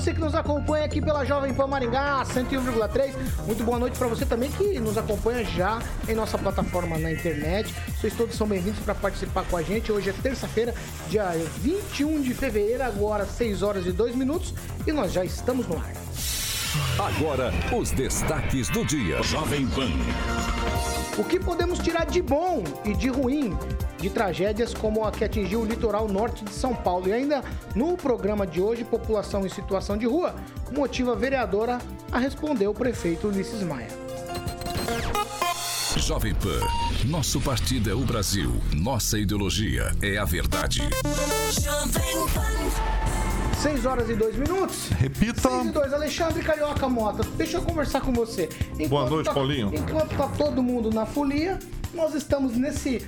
Você que nos acompanha aqui pela Jovem Pan Maringá 101,3. Muito boa noite para você também que nos acompanha já em nossa plataforma na internet. Vocês todos são bem-vindos para participar com a gente. Hoje é terça-feira, dia 21 de fevereiro, agora 6 horas e 2 minutos e nós já estamos no ar. Agora, os destaques do dia. Jovem Pan. O que podemos tirar de bom e de ruim de tragédias como a que atingiu o litoral norte de São Paulo. E ainda no programa de hoje, População em Situação de Rua, motiva a vereadora a responder o prefeito Ulisses Maia. Jovem Pan, nosso partido é o Brasil, nossa ideologia é a verdade. Jovem Pan. 6 horas e 2 minutos. Repita. 6 e 2. Alexandre Carioca Mota, deixa eu conversar com você. Enquanto Boa noite, tá, Paulinho. Enquanto tá todo mundo na folia, nós estamos nesse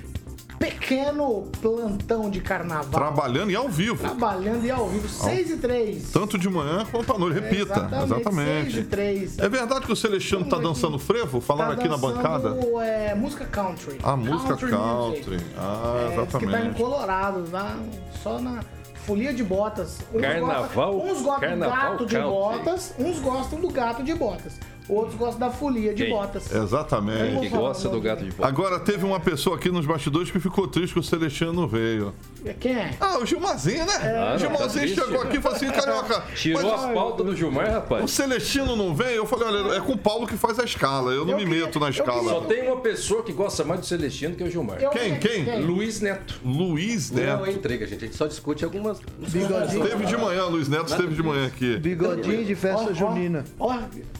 pequeno plantão de carnaval. Trabalhando e ao vivo. Trabalhando e ao vivo, 6 e 3. Tanto de manhã quanto à noite, repita. exatamente. exatamente. 6 e 3. É verdade que o Celestino tá dançando frevo? Falaram tá aqui na bancada? É, música country. Ah, música country. country. Ah, é, exatamente. Que tá em Colorado, lá, só na folia de botas. Uns carnaval. Gostam, uns gostam carnaval do gato country. de botas, uns gostam do gato de botas. Outros gostam da folia de Quem? botas. Exatamente. Que gosta do gato de botas. Agora, teve uma pessoa aqui nos bastidores que ficou triste que o Celestino não veio. Quem é? Ah, o Gilmarzinho, né? É. o Gilmarzinho tá chegou aqui e falou assim, carioca. Tirou mas, a pauta do Gilmar, rapaz. O Celestino não vem? Eu falei, olha, é com o Paulo que faz a escala. Eu não eu me queria, meto na escala. Só tem uma pessoa que gosta mais do Celestino que é o Gilmar. Eu quem? Quem? quem? Luiz Neto. Luiz Neto. Não é entrega, gente. A gente só discute algumas. Bigodinho. Esteve de manhã, Luiz Neto esteve de manhã aqui. Bigodinho de festa oh, junina. Ó,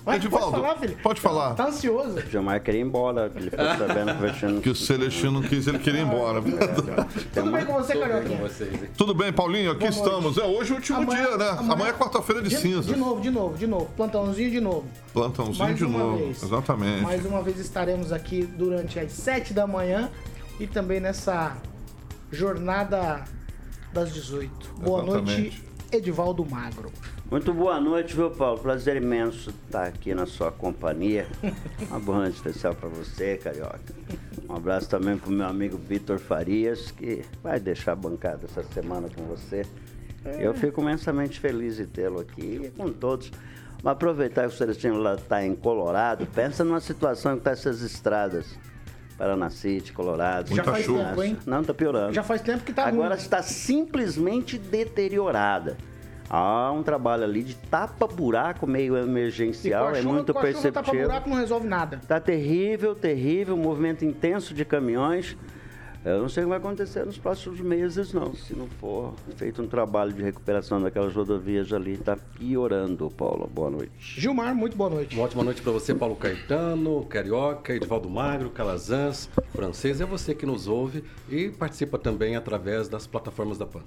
oh, Edivaldo, pode falar, Felipe? Pode falar. Tá ansioso. O Gilmar queria ir embora. Ele ficou sabendo que o Celestino não quis, ele queria ir embora. Tudo bem com você, Carioquinha? Tudo bem, Paulinho? Aqui estamos. É hoje o último amanhã, dia, né? Amanhã, amanhã é quarta-feira de, de cinza. De novo, de novo, de novo. Plantãozinho de novo. Plantãozinho Mais de novo. Vez. Exatamente. Mais uma vez estaremos aqui durante as sete da manhã e também nessa jornada das 18. Boa noite, Edivaldo Magro. Muito boa noite, viu, Paulo? Prazer imenso estar aqui na sua companhia. Uma boa noite especial para você, Carioca. Um abraço também para o meu amigo Vitor Farias, que vai deixar a bancada essa semana com você. É. Eu fico imensamente feliz de tê-lo aqui e com todos. Mas aproveitar que o Celestino lá está em Colorado, pensa numa situação que está essas estradas. Paraná City, Colorado. Já faz chuva. tempo, hein? Não, está piorando. Já faz tempo que está Agora está simplesmente deteriorada. Há um trabalho ali de tapa-buraco meio emergencial, é chuva, muito perceptível. tapa-buraco não resolve nada. Tá terrível, terrível, movimento intenso de caminhões. Eu não sei o que vai acontecer nos próximos meses, não. Se não for feito um trabalho de recuperação daquelas rodovias ali, está piorando, Paulo. Boa noite. Gilmar, muito boa noite. Uma ótima noite para você, Paulo Caetano, Carioca, Edivaldo Magro, Calazans, Francês. É você que nos ouve e participa também através das plataformas da PAN.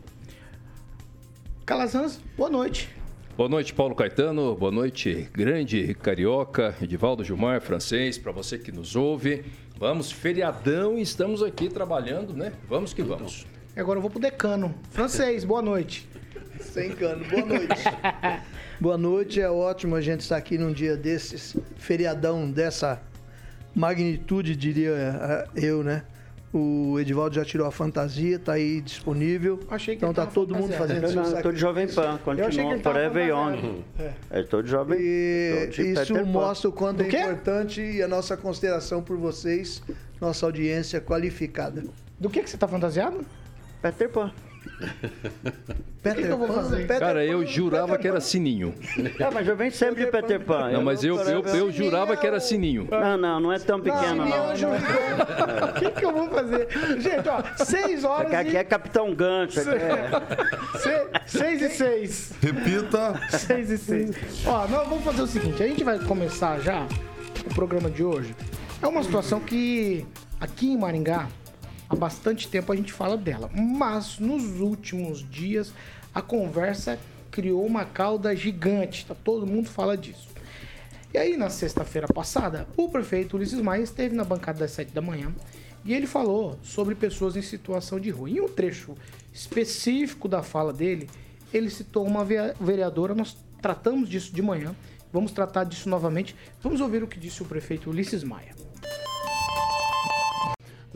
Calazans, boa noite. Boa noite, Paulo Caetano. Boa noite, grande carioca, Edivaldo Gilmar, francês, para você que nos ouve. Vamos, feriadão e estamos aqui trabalhando, né? Vamos que vamos. Agora eu vou pro decano. Francês, boa noite. Sem cano, boa noite. boa noite, é ótimo a gente estar aqui num dia desses, feriadão dessa magnitude, diria eh, eu, né? O Edivaldo já tirou a fantasia, tá aí disponível. Achei que então tá todo mundo fazendo isso. Estou de Jovem Pan, continua Forever Young. É. Estou de Jovem E isso mostra o quanto é importante e a nossa consideração por vocês, nossa audiência qualificada. Do que, que você está fantasiado? Peter Pan. O que, que eu vou fazer? Peter Cara, eu Pan, jurava Peter que era Pan. sininho. É, mas eu venho sempre de Peter Pan. Não, mas eu, eu, eu jurava que era sininho. Não, não, não é tão pequeno, Não, não. O que, que eu vou fazer? Gente, ó, 6 horas Aqui e... é Capitão Gancho. É... 6 e 6. Repita. 6 e 6. Ó, nós vamos fazer o seguinte, a gente vai começar já o programa de hoje. É uma situação que aqui em Maringá, há bastante tempo a gente fala dela. Mas nos últimos dias a conversa criou uma cauda gigante. Tá? Todo mundo fala disso. E aí, na sexta-feira passada, o prefeito Ulisses Maia esteve na bancada das 7 da manhã e ele falou sobre pessoas em situação de rua. Em um trecho específico da fala dele, ele citou uma vereadora. Nós tratamos disso de manhã, vamos tratar disso novamente. Vamos ouvir o que disse o prefeito Ulisses Maia.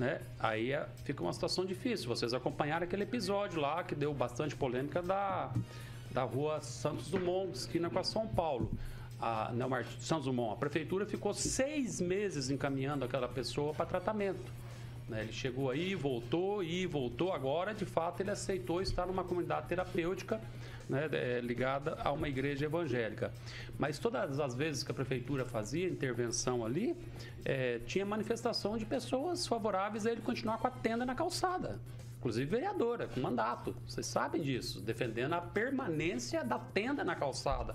Né? Aí é- fica uma situação difícil. Vocês acompanharam aquele episódio lá que deu bastante polêmica da, da rua Santos Dumont, esquina com a São Paulo. A, não, Santos Dumont, a prefeitura ficou seis meses encaminhando aquela pessoa para tratamento. né? Ele chegou aí, voltou e voltou. Agora, de fato, ele aceitou estar numa comunidade terapêutica né, é, ligada a uma igreja evangélica. Mas todas as vezes que a prefeitura fazia intervenção ali, é, tinha manifestação de pessoas favoráveis a ele continuar com a tenda na calçada. Inclusive vereadora, com mandato. Vocês sabem disso, defendendo a permanência da tenda na calçada.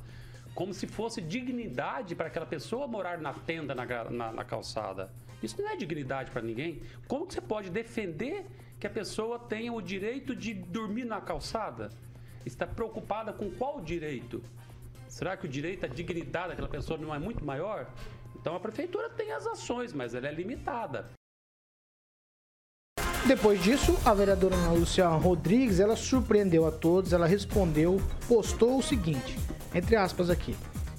Como se fosse dignidade para aquela pessoa morar na tenda na, na- na calçada. Isso não é dignidade para ninguém. Como que você pode defender que a pessoa tenha o direito de dormir na calçada? Está preocupada com qual direito? Será que o direito à dignidade daquela pessoa não é muito maior? Então a prefeitura tem as ações, mas ela é limitada. Depois disso, a vereadora Ana Lúcia Rodrigues, ela surpreendeu a todos, ela respondeu, postou o seguinte, entre aspas aqui,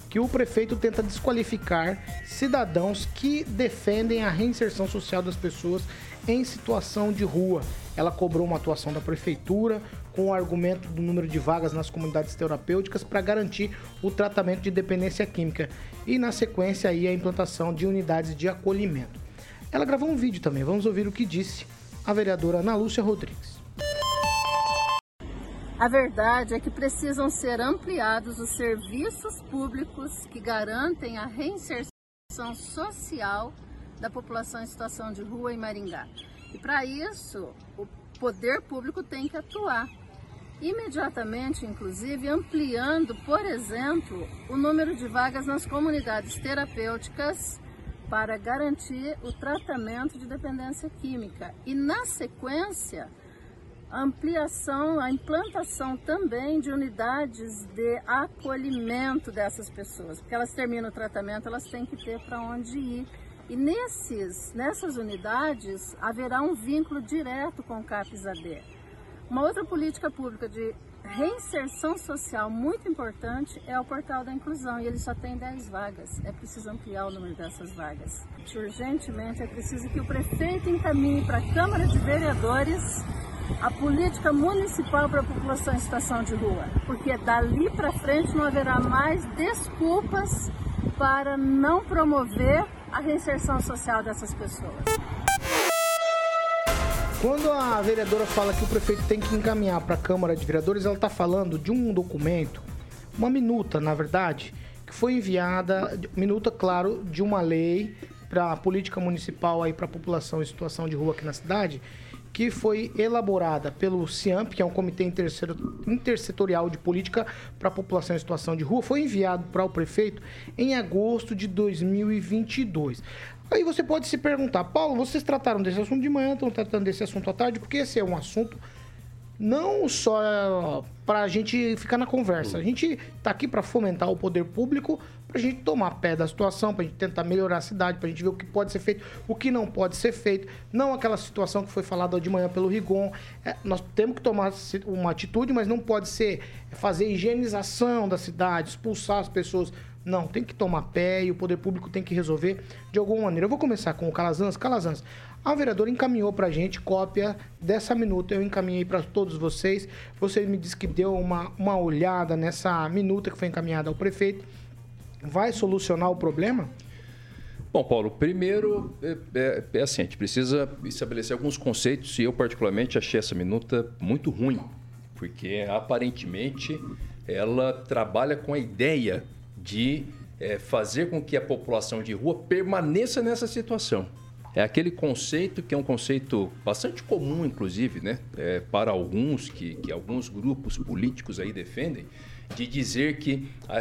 que o prefeito tenta desqualificar cidadãos que defendem a reinserção social das pessoas em situação de rua. Ela cobrou uma atuação da prefeitura com o argumento do número de vagas nas comunidades terapêuticas para garantir o tratamento de dependência química e, na sequência, aí, a implantação de unidades de acolhimento. Ela gravou um vídeo também, vamos ouvir o que disse a vereadora Ana Lúcia Rodrigues. A verdade é que precisam ser ampliados os serviços públicos que garantem a reinserção social da população em situação de rua em Maringá. E para isso, o poder público tem que atuar. Imediatamente, inclusive, ampliando, por exemplo, o número de vagas nas comunidades terapêuticas para garantir o tratamento de dependência química. E, na sequência, a ampliação, a implantação também de unidades de acolhimento dessas pessoas, porque elas terminam o tratamento, elas têm que ter para onde ir. E nesses, nessas unidades haverá um vínculo direto com o CAPS-AD. Uma outra política pública de reinserção social muito importante é o Portal da Inclusão, e ele só tem 10 vagas. É preciso ampliar o número dessas vagas. Urgentemente é preciso que o prefeito encaminhe para a Câmara de Vereadores a política municipal para a população em situação de rua, porque dali para frente não haverá mais desculpas para não promover a reinserção social dessas pessoas. Quando a vereadora fala que o prefeito tem que encaminhar para a Câmara de Vereadores, ela está falando de um documento, uma minuta, na verdade, que foi enviada, minuta, claro, de uma lei para a política municipal aí para a população em situação de rua aqui na cidade, que foi elaborada pelo CIAMP, que é um comitê intersetor- intersetorial de política para a população em situação de rua, foi enviado para o prefeito em agosto de 2022. Aí você pode se perguntar, Paulo, vocês trataram desse assunto de manhã, estão tratando desse assunto à tarde, porque esse é um assunto não só para a gente ficar na conversa. A gente está aqui para fomentar o poder público, para a gente tomar pé da situação, para a gente tentar melhorar a cidade, para a gente ver o que pode ser feito, o que não pode ser feito. Não aquela situação que foi falada de manhã pelo Rigon. É, nós temos que tomar uma atitude, mas não pode ser fazer higienização da cidade, expulsar as pessoas. Não, tem que tomar pé e o poder público tem que resolver de alguma maneira. Eu vou começar com o Calazans. Calazans, a vereadora encaminhou pra gente cópia dessa minuta. Eu encaminhei para todos vocês. Você me disse que deu uma, uma olhada nessa minuta que foi encaminhada ao prefeito. Vai solucionar o problema? Bom, Paulo, primeiro é, é- é assim, a gente precisa estabelecer alguns conceitos e eu particularmente achei essa minuta muito ruim. porque aparentemente ela trabalha com a ideia de é, fazer com que a população de rua permaneça nessa situação. É aquele conceito que é um conceito bastante comum, inclusive, né, é, para alguns, que, que alguns grupos políticos aí defendem, de dizer que a,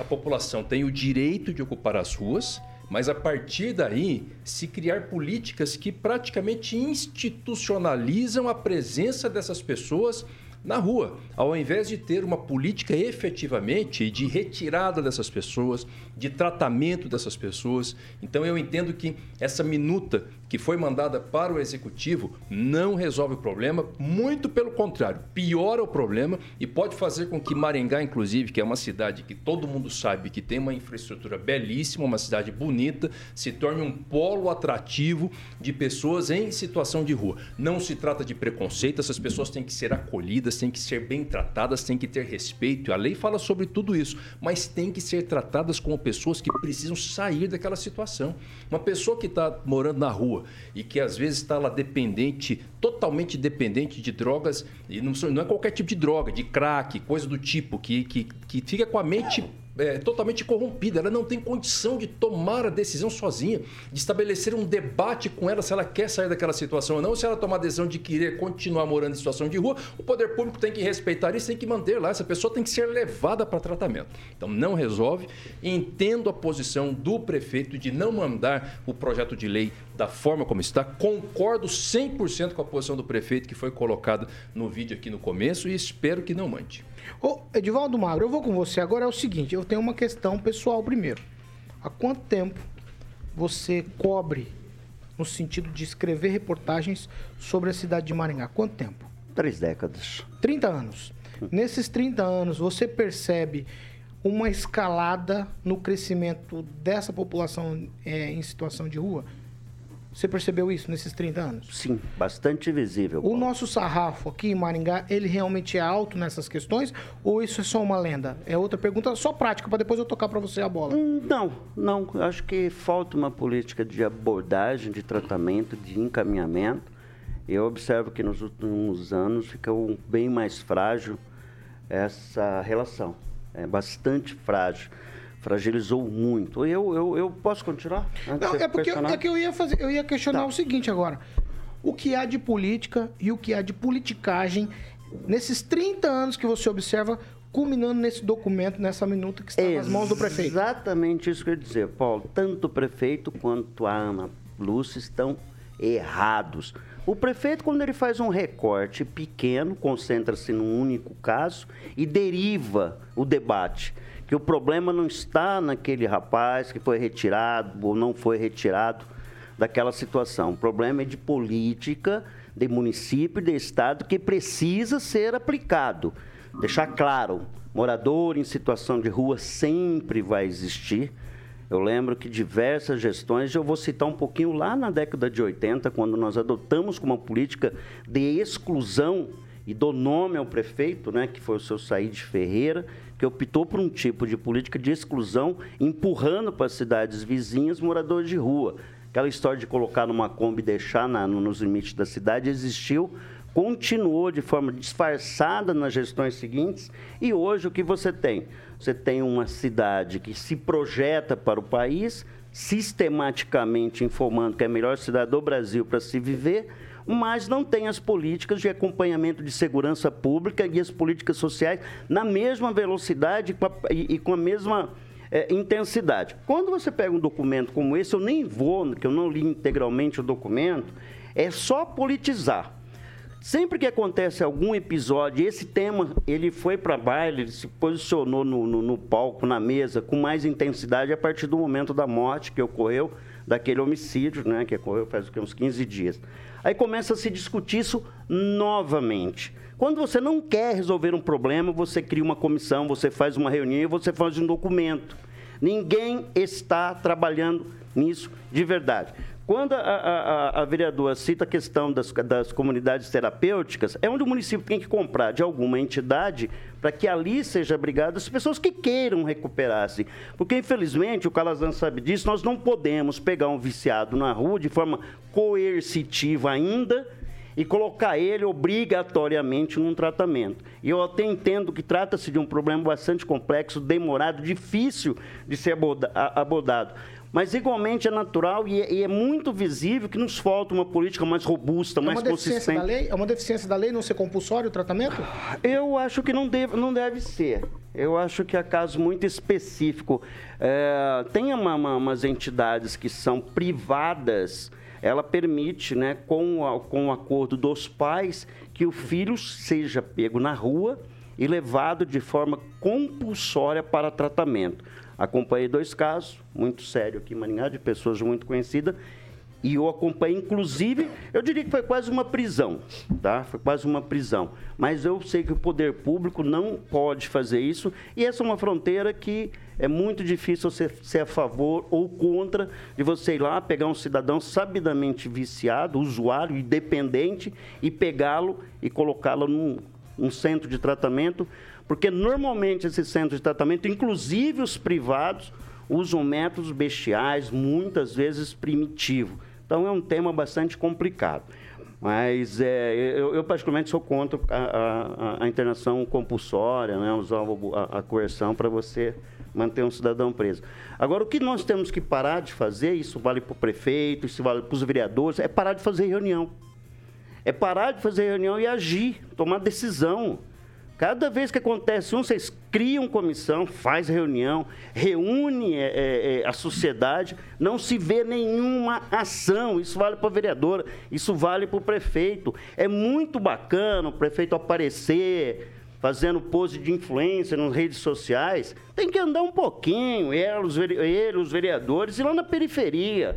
a população tem o direito de ocupar as ruas, mas a partir daí se criar políticas que praticamente institucionalizam a presença dessas pessoas na rua, ao invés de ter uma política efetivamente de retirada dessas pessoas, de tratamento dessas pessoas. Então eu entendo que essa minuta que foi mandada para o executivo não resolve o problema, muito pelo contrário, piora o problema e pode fazer com que Maringá, inclusive, que é uma cidade que todo mundo sabe que tem uma infraestrutura belíssima, uma cidade bonita, se torne um polo atrativo de pessoas em situação de rua. Não se trata de preconceito, essas pessoas têm que ser acolhidas, têm que ser bem tratadas, têm que ter respeito. A lei fala sobre tudo isso, mas têm que ser tratadas como pessoas que precisam sair daquela situação. Uma pessoa que está morando na rua, e que às vezes está lá dependente, totalmente dependente de drogas, e não, não é qualquer tipo de droga, de crack, coisa do tipo, que, que, que fica com a mente é, totalmente corrompida, ela não tem condição de tomar a decisão sozinha, de estabelecer um debate com ela se ela quer sair daquela situação ou não, se ela tomar a decisão de querer continuar morando em situação de rua, o poder público tem que respeitar isso, tem que manter lá, essa pessoa tem que ser levada para tratamento. Então não resolve. Entendo a posição do prefeito de não mandar o projeto de lei da forma como está, concordo 100% com a posição do prefeito que foi colocada no vídeo aqui no começo e espero que não mande. Ô, Edivaldo Magro, eu vou com você agora. É o seguinte: eu tenho uma questão pessoal primeiro. Há quanto tempo você cobre no sentido de escrever reportagens sobre a cidade de Maringá? Quanto tempo? Três décadas. 30 anos. Nesses 30 anos, você percebe uma escalada no crescimento dessa população é, em situação de rua? Você percebeu isso nesses 30 anos? Sim, bastante visível. O nosso sarrafo aqui em Maringá, ele realmente é alto nessas questões? Ou isso é só uma lenda? É outra pergunta, só prática, para depois eu tocar para você a bola. Hum, não, não. Acho que falta uma política de abordagem, de tratamento, de encaminhamento. Eu observo que nos últimos anos ficou bem mais frágil essa relação. É bastante frágil fragilizou muito. Eu, eu, eu posso continuar? Não, é porque eu, é que eu ia fazer, eu ia questionar tá. o seguinte agora. O que há de política e o que há de politicagem nesses 30 anos que você observa culminando nesse documento, nessa minuta que está nas mãos do prefeito. Exatamente isso que eu ia dizer, Paulo. Tanto o prefeito quanto a Ana Lúcia estão errados. O prefeito, quando ele faz um recorte pequeno, concentra-se num único caso e deriva o debate que o problema não está naquele rapaz que foi retirado ou não foi retirado daquela situação. O problema é de política, de município, de estado que precisa ser aplicado. Deixar claro, morador em situação de rua sempre vai existir. Eu lembro que diversas gestões, eu vou citar um pouquinho lá na década de 80, quando nós adotamos como uma política de exclusão e dou nome ao prefeito, né, que foi o seu Saíde Ferreira, que optou por um tipo de política de exclusão, empurrando para as cidades vizinhas moradores de rua. Aquela história de colocar numa Kombi e deixar na, nos limites da cidade existiu, continuou de forma disfarçada nas gestões seguintes, e hoje o que você tem? Você tem uma cidade que se projeta para o país, sistematicamente informando que é a melhor cidade do Brasil para se viver, mas não tem as políticas de acompanhamento de segurança pública e as políticas sociais na mesma velocidade e com a mesma é, intensidade. Quando você pega um documento como esse, eu nem vou, que eu não li integralmente o documento, é só politizar. Sempre que acontece algum episódio, esse tema ele foi para baile, ele se posicionou no, no, no, palco, na mesa, com mais intensidade a partir do momento da morte que ocorreu, daquele homicídio, né, que ocorreu faz uns 15 dias. Aí começa a se discutir isso novamente. Quando você não quer resolver um problema, você cria uma comissão, você faz uma reunião você faz um documento. Ninguém está trabalhando nisso de verdade. Quando a, a, a, vereadora cita a questão das, das, comunidades terapêuticas, é onde o município tem que comprar de alguma entidade para que ali seja abrigado as pessoas que queiram recuperar-se. Porque, infelizmente, o Calazan sabe disso, nós não podemos pegar um viciado na rua de forma coercitiva ainda e colocar ele obrigatoriamente num tratamento. E eu até entendo que trata-se de um problema bastante complexo, demorado, difícil de ser abordado. Mas igualmente é natural e é, e é, muito visível que nos falta uma política mais robusta, é mais consistente. Da lei? É uma deficiência da lei não ser compulsório o tratamento? Eu acho que não deve, não deve ser. Eu acho que é caso muito específico. É, tem uma, uma, umas entidades que são privadas ela permite, né, com, a, com o acordo dos pais, que o filho seja pego na rua e levado de forma compulsória para tratamento. Acompanhei dois casos, muito sério aqui em Maringá, de pessoas muito conhecidas, e eu acompanhei, inclusive, eu diria que foi quase uma prisão, tá? Foi quase uma prisão. Mas eu sei que o poder público não pode fazer isso, e essa é uma fronteira que é muito difícil você ser a favor ou contra de você ir lá, pegar um cidadão sabidamente viciado, usuário, independente, e pegá-lo e colocá-lo num, num centro de tratamento, porque normalmente esse centro de tratamento, inclusive os privados, usam métodos bestiais, muitas vezes primitivos. Então é um tema bastante complicado. Mas é, eu, eu, particularmente sou contra a, a, a internação compulsória, né, usar a, a coerção para você manter um cidadão preso. Agora, o que nós temos que parar de fazer, isso vale para o prefeito, isso vale para os vereadores, é parar de fazer reunião. É parar de fazer reunião e agir, tomar decisão. Cada vez que acontece um, vocês criam comissão, faz reunião, reúne é, é, é a sociedade, não se vê nenhuma ação. Isso vale para a vereadora, isso vale para o prefeito. É muito bacana o prefeito aparecer, fazendo pose de influência nas redes sociais. Tem que andar um pouquinho, ele, os vereadores, e lá na periferia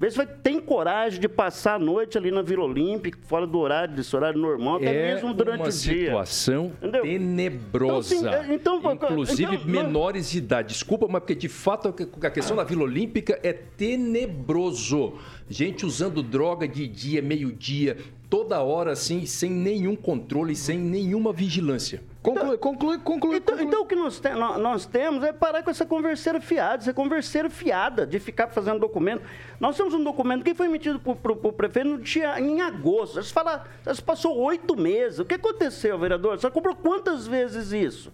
Vê se vai, tem coragem de passar a noite ali na Vila Olímpica, fora do horário, desse horário normal, até é mesmo durante o dia. É uma situação tenebrosa. Então, assim, então, Inclusive então, menores de idade. Desculpa, mas porque de fato a questão da Vila Olímpica é tenebroso. Gente usando droga de dia, meio-dia, toda hora, assim, sem nenhum controle, sem nenhuma vigilância. Conclui, conclui, conclui. Então, conclui. então o que nós, te, nós, temos é parar com essa converseira fiada, essa converseira fiada de ficar fazendo documento. Nós temos um documento que foi emitido por, por, por prefeito no dia, em agosto. Você fala, você passou oito meses. O que aconteceu, vereador? Você comprou quantas vezes isso?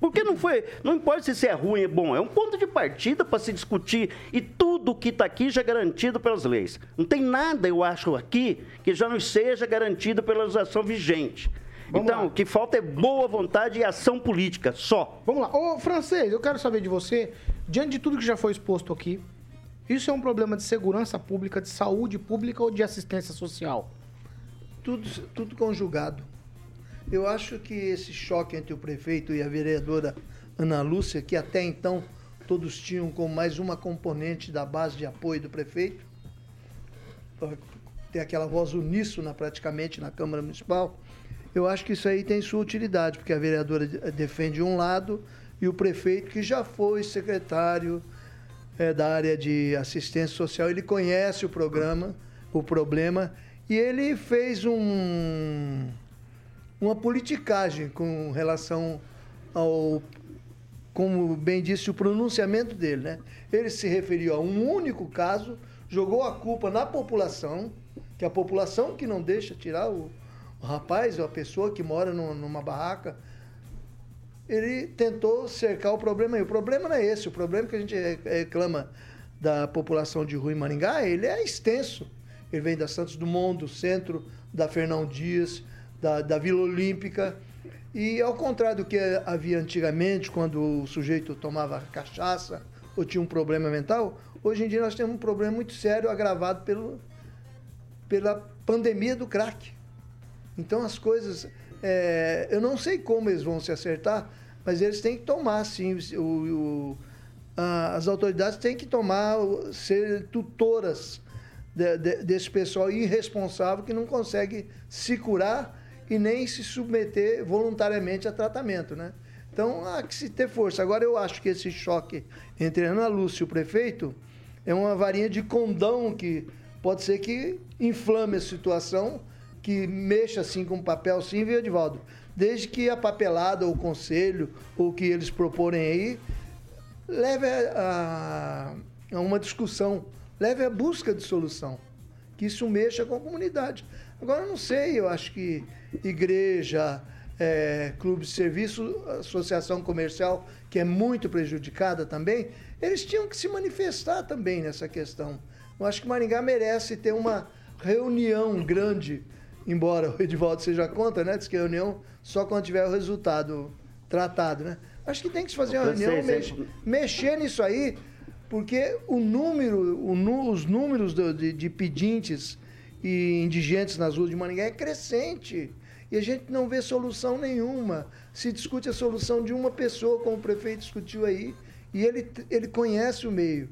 Porque não foi, não importa se é ruim ou é bom, é um ponto de partida para se discutir e tudo que está aqui já é garantido pelas leis. Não tem nada, eu acho, aqui que já não seja garantido pela legislação vigente. Vamos então, lá. o que falta é boa vontade e ação política, só. Vamos lá. Ô, francês, eu quero saber de você, diante de tudo que já foi exposto aqui, isso é um problema de segurança pública, de saúde pública ou de assistência social? Tudo, tudo conjugado. Eu acho que esse choque entre o prefeito e a vereadora Ana Lúcia, que até então todos tinham como mais uma componente da base de apoio do prefeito, tem aquela voz uníssona praticamente na Câmara Municipal, eu acho que isso aí tem sua utilidade, porque a vereadora defende um lado e o prefeito, que já foi secretário é, da área de assistência social, ele conhece o programa, o problema, e ele fez um, uma politicagem com relação ao, como bem disse, o pronunciamento dele. Né? Ele se referiu a um único caso, jogou a culpa na população, que é a população que não deixa tirar o, o rapaz, a pessoa que mora numa barraca, ele tentou cercar o problema. E o problema não é esse. O problema que a gente reclama da população de Rui Maringá, ele é extenso. Ele vem da Santos Dumont, do centro, da Fernão Dias, da, da Vila Olímpica. E ao contrário do que havia antigamente, quando o sujeito tomava cachaça ou tinha um problema mental, hoje em dia nós temos um problema muito sério agravado pelo, pela pandemia do crack. Então as coisas. É, eu não sei como eles vão se acertar, mas eles têm que tomar, sim. O, o, a, as autoridades têm que tomar, ser tutoras de, de, desse pessoal irresponsável que não consegue se curar e nem se submeter voluntariamente a tratamento, né? Então há que se ter força. Agora eu acho que esse choque entre Ana Lúcia e o prefeito é uma varinha de condão que pode ser que inflame a situação que mexa assim com papel, sim, viu, Edivaldo? Desde que a papelada, o conselho, o que eles proporem aí, leve a, a uma discussão, leve a busca de solução. Que isso mexa com a comunidade. Agora, eu não sei, eu acho que igreja, é, clube de serviço, associação comercial, que é muito prejudicada também, eles tinham que se manifestar também nessa questão. Eu acho que Maringá merece ter uma reunião grande, embora o Edivaldo seja contra, né? Diz que a reunião só quando tiver o resultado tratado, né? Acho que tem que se fazer uma reunião, mex, mexer nisso aí, porque o número, o, os números de, de pedintes e indigentes nas ruas de Maringá é crescente. E a gente não vê solução nenhuma. Se discute a solução de uma pessoa, como o prefeito discutiu aí, e ele, ele conhece o meio.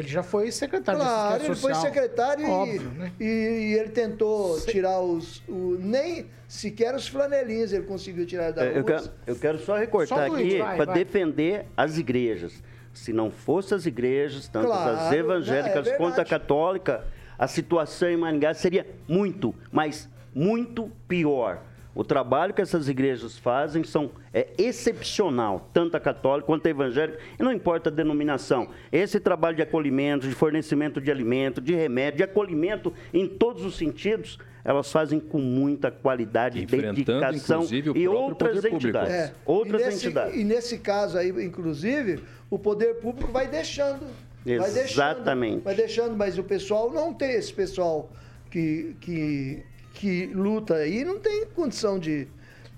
Ele já foi secretário claro, ele foi secretário Óbvio, e, né? e, e, ele tentou Se... tirar os. O, nem sequer os flanelinhas ele conseguiu tirar da rua. Eu quero, eu quero só recortar só aqui para defender as igrejas. Se não fossem as igrejas, tanto claro, as evangélicas é quanto a católica, a situação em Maringá seria muito, mas muito pior. O trabalho que essas igrejas fazem são, é excepcional, tanto a católica quanto a evangélica, e não importa a denominação. Esse trabalho de acolhimento, de fornecimento de alimento, de remédio, de acolhimento em todos os sentidos, elas fazem com muita qualidade, dedicação e outras entidades. É. Outras e nesse, entidades. E nesse caso aí, inclusive, o poder público vai deixando. Vai Exatamente. Deixando, vai deixando, mas o pessoal não tem esse pessoal que, que que luta aí não tem condição de,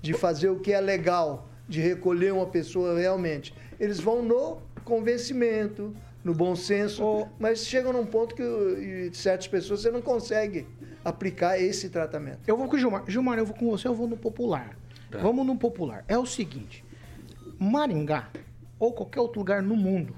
de fazer o que é legal, de recolher uma pessoa realmente. Eles vão no convencimento, no bom senso, oh. mas chegam num ponto que certas pessoas você não consegue aplicar esse tratamento. Eu vou com o Gilmar. Gilmar, eu vou com você, eu vou no popular. Tá. Vamos no popular. É o seguinte: Maringá, ou qualquer outro lugar no mundo,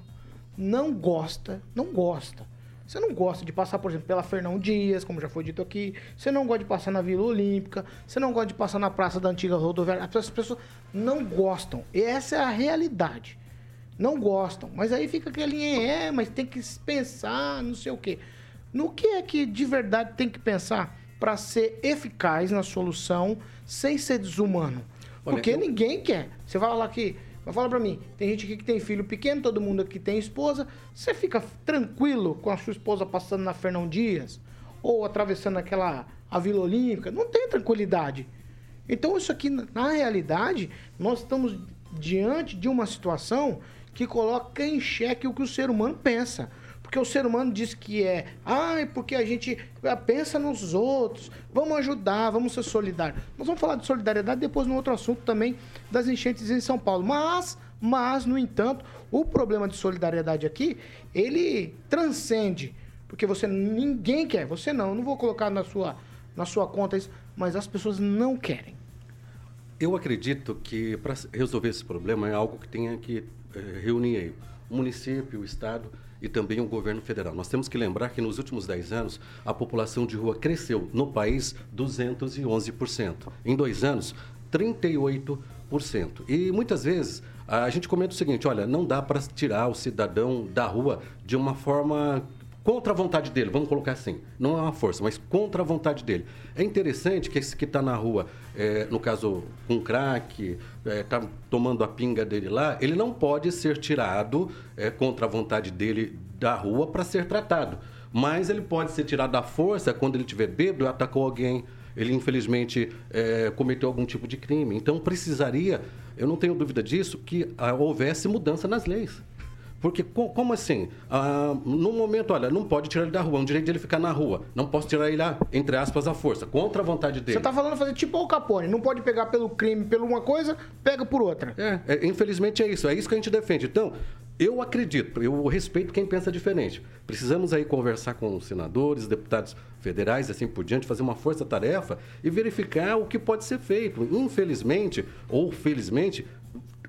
não gosta, não gosta você não gosta de passar, por exemplo, pela Fernão Dias, como já foi dito aqui. Você não gosta de passar na Vila Olímpica. Você não gosta de passar na Praça da Antiga Rodoviária. As pessoas não gostam. E essa é a realidade. Não gostam. Mas aí fica aquele é, mas tem que pensar, não sei o quê. No que é que de verdade tem que pensar para ser eficaz na solução sem ser desumano? Porque eu... ninguém quer. Você vai falar que mas fala pra mim, tem gente aqui que tem filho pequeno, todo mundo aqui tem esposa. Você fica tranquilo com a sua esposa passando na Fernão Dias? Ou atravessando aquela a Vila Olímpica? Não tem tranquilidade. Então isso aqui, na realidade, nós estamos diante de uma situação que coloca em xeque o que o ser humano pensa. Porque o ser humano diz que é, ah, porque a gente pensa nos outros, vamos ajudar, vamos ser solidários. Nós vamos falar de solidariedade depois no outro assunto também das enchentes em São Paulo. Mas, mas, no entanto, o problema de solidariedade aqui, ele transcende. Porque você, ninguém quer, você não, eu não vou colocar na sua, na sua conta isso, mas as pessoas não querem. Eu acredito que para resolver esse problema é algo que tenha que eh, reunir aí, o município, o Estado e também o governo federal. Nós temos que lembrar que nos últimos 10 anos a população de rua cresceu no país 211%. Em dois anos, 38%. E muitas vezes a gente comenta o seguinte: olha, não dá para tirar o cidadão da rua de uma forma contra a vontade dele, vamos colocar assim. Não é uma força, mas contra a vontade dele. É interessante que esse que está na rua, é, no caso, com crack, está é, tomando a pinga dele lá, ele não pode ser tirado é, contra a vontade dele da rua para ser tratado. Mas ele pode ser tirado da força quando ele tiver bêbado e atacou alguém. Ele, infelizmente, cometeu algum tipo de crime. Então, precisaria, eu não tenho dúvida disso, que ah, houvesse mudança nas leis. Porque como assim? Ah, no momento, olha, não pode tirar ele da rua, é um direito dele ficar na rua. Não posso tirar ele, lá, entre aspas, à força, contra a vontade dele. Você tá falando fazer tipo o Capone, não pode pegar pelo crime, pelo uma coisa, pega por outra. É, é, infelizmente é isso, é isso que a gente defende. Então, eu acredito, eu respeito quem pensa diferente. Precisamos aí conversar com os senadores, deputados federais e assim por diante, fazer uma força-tarefa e verificar o que pode ser feito. Infelizmente, ou felizmente,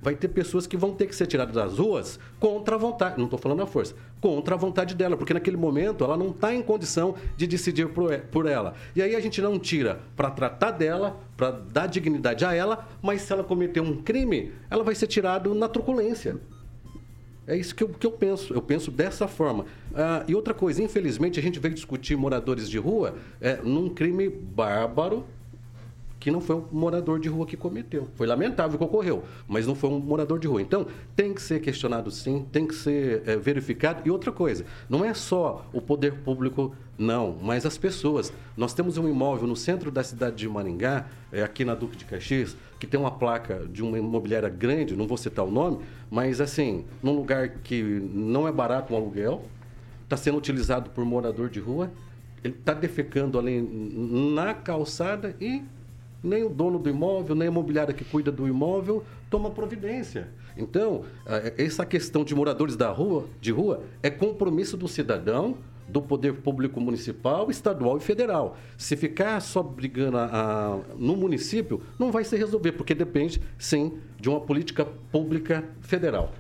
vai ter pessoas que vão ter que ser tiradas das ruas contra a vontade, não estou falando a força, contra a vontade dela, porque naquele momento ela não está em condição de decidir por ela. E aí a gente não tira para tratar dela, para dar dignidade a ela, mas se ela cometer um crime, ela vai ser tirada na truculência. É isso que eu, que eu penso. Eu penso dessa forma. Ah, e outra coisa, infelizmente, a gente veio discutir moradores de rua é, num crime bárbaro, que não foi um morador de rua que cometeu. Foi lamentável o que ocorreu, mas não foi um morador de rua. Então, tem que ser questionado sim, tem que ser é, verificado. E outra coisa, não é só o poder público, não, mas as pessoas. Nós temos um imóvel no centro da cidade de Maringá, é, aqui na Duque de Caxias, que tem uma placa de uma imobiliária grande, não vou citar o nome, mas assim, num lugar que não é barato um aluguel, está sendo utilizado por morador de rua, ele está defecando ali na calçada e nem o dono do imóvel, nem a imobiliária que cuida do imóvel toma providência. Então, essa questão de moradores da rua, de rua é compromisso do cidadão, do poder público municipal, estadual e federal. Se ficar só brigando a, a, no município, não vai se resolver, porque depende, sim, de uma política pública federal.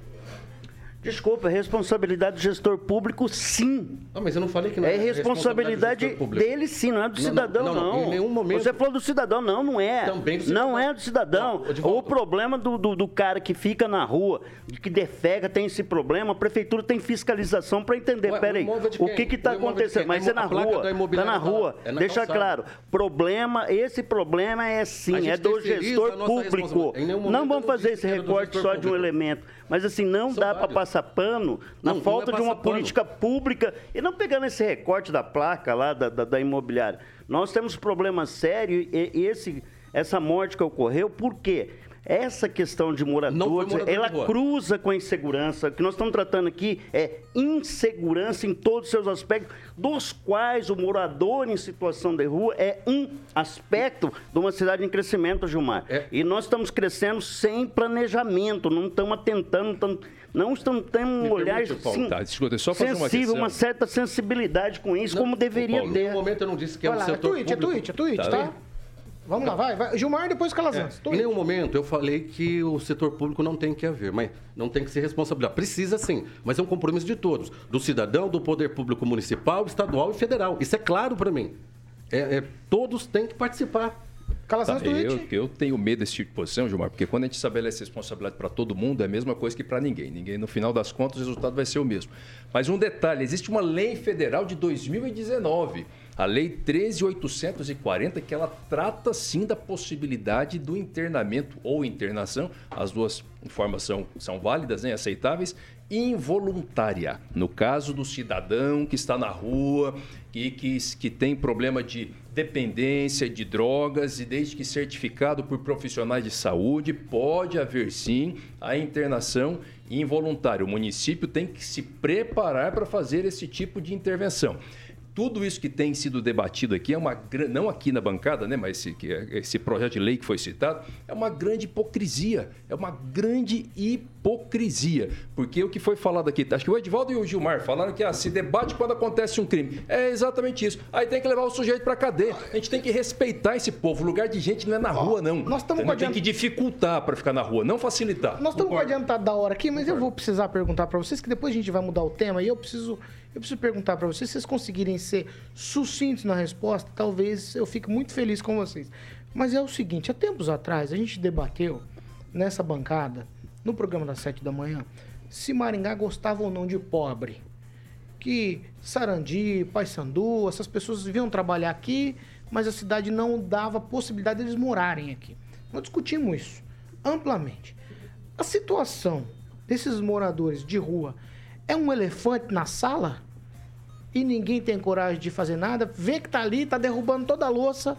Desculpa, é responsabilidade do gestor público, sim. Não, mas eu não falei que não é, é responsabilidade, responsabilidade dele, sim, não é do cidadão, não. não, não. Em nenhum momento. Você falou do cidadão, não, não é. Também do cidadão. Não é do cidadão. Não, o problema do, do, do, cara que fica na rua, que defega, tem esse problema, a prefeitura tem fiscalização para entender. Ué, Peraí, o, o que está acontecendo? Mas é na rua. Está na rua. É na Deixa calçada. claro. Problema, esse problema é sim, é do gestor público. Não vamos fazer esse recorte só de um elemento. Mas assim, não dá para passar pano na não, falta não é de uma política pública e não pegando esse recorte da placa lá da, da, da imobiliária. Nós temos problema sério e, e esse, essa morte que ocorreu, por quê? Essa questão de moradores, ela cruza com a insegurança. O que nós estamos tratando aqui é insegurança em todos os seus aspectos, dos quais o morador em situação de rua é um aspecto de uma cidade em crescimento, Gilmar. É. E nós estamos crescendo sem planejamento, não estamos atentando, não estamos, não estamos tendo um olhar sim, tá, escuta, só sensível, uma, uma, certa sensibilidade com isso, não, como deveria Paulo, ter. No momento eu não disse que é um setor é tweet, público. É tweet, é tweet, tá? tá? Vamos lá, vai, vai. Gilmar, depois Calazans. É, em nenhum momento eu falei que o setor público não tem que haver, mas não tem que ser responsabilidade. Precisa sim, mas é um compromisso de todos. Do cidadão, do poder público municipal, estadual e federal. Isso é claro para mim. É, é, todos têm que participar. Calazans tá, eu, eu tenho medo desse tipo de posição, Gilmar, porque quando a gente estabelece responsabilidade para todo mundo, é a mesma coisa que para ninguém. Ninguém, no final das contas, o resultado vai ser o mesmo. Mas um detalhe, existe uma lei federal de 2019 a Lei 13.840, que ela trata sim da possibilidade do internamento ou internação, as duas formas são, são válidas, né, aceitáveis, involuntária. No caso do cidadão que está na rua e que, que tem problema de dependência de drogas e desde que certificado por profissionais de saúde, pode haver sim a internação involuntária. O município tem que se preparar para fazer esse tipo de intervenção tudo isso que tem sido debatido aqui é uma não aqui na bancada, né, mas esse, esse projeto de lei que foi citado é uma grande hipocrisia, é uma grande hipocrisia, porque o que foi falado aqui, acho que o Edvaldo e o Gilmar falaram que ah, se debate quando acontece um crime, é exatamente isso. Aí tem que levar o sujeito para cadeia. A gente tem que respeitar esse povo. O lugar de gente não é na rua não. Nós estamos com tem que dificultar para ficar na rua, não facilitar. Nós estamos com adiantado da hora aqui, mas Concordo. eu vou precisar perguntar para vocês que depois a gente vai mudar o tema e eu preciso eu preciso perguntar para vocês, se vocês conseguirem ser sucintos na resposta, talvez eu fique muito feliz com vocês. Mas é o seguinte, há tempos atrás a gente debateu nessa bancada, no programa das sete da manhã, se Maringá gostava ou não de pobre. Que Sarandi, Paysandu, essas pessoas vinham trabalhar aqui, mas a cidade não dava possibilidade deles morarem aqui. Nós discutimos isso amplamente. A situação desses moradores de rua é um elefante na sala? E ninguém tem coragem de fazer nada, vê que tá ali, tá derrubando toda a louça.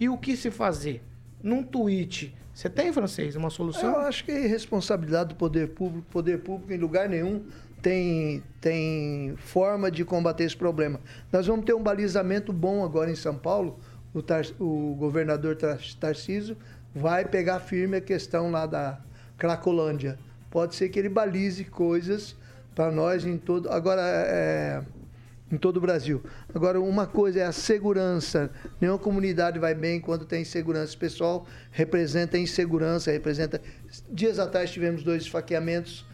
E o que se fazer? Num tweet. Você tem, francês, uma solução? Eu acho que é responsabilidade do poder público. Poder público, em lugar nenhum, tem, tem forma de combater esse problema. Nós vamos ter um balizamento bom agora em São Paulo. O, Tar, o governador Tarcísio vai pegar firme a questão lá da Cracolândia. Pode ser que ele balize coisas para nós em todo. Agora, é, em todo o Brasil. Agora, uma coisa é a segurança. Nenhuma comunidade vai bem quando tem insegurança. O pessoal representa insegurança, representa. Dias atrás tivemos dois esfaqueamentos.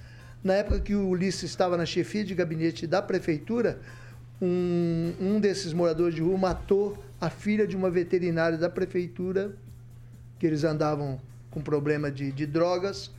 Na época que o Ulisses estava na chefia de gabinete da prefeitura, um, um desses moradores de rua matou a filha de uma veterinária da prefeitura, que eles andavam com problema de, de drogas,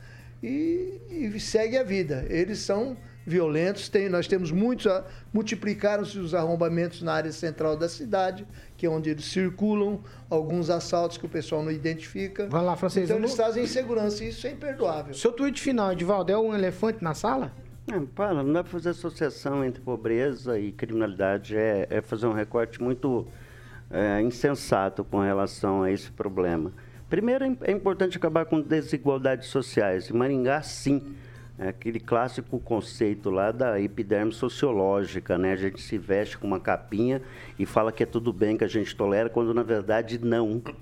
e, e segue a vida. Eles são violentos. Tem, nós temos muitos, multiplicaram-se os arrombamentos na área central da cidade, que é onde eles circulam, alguns assaltos que o pessoal não identifica. Vai lá, francês. Então eles não- trazem insegurança e isso é imperdoável. Seu tweet final, Edivaldo, é um elefante na sala? Não, para, não dá para fazer associação entre pobreza e criminalidade. É, é fazer um recorte muito é, insensato com relação a esse problema. Primeiro, é é importante acabar com desigualdades sociais. Em Maringá, sim. É aquele clássico conceito lá da epiderme sociológica, né? A gente se veste com uma capinha e fala que é tudo bem, que a gente tolera, quando na verdade não.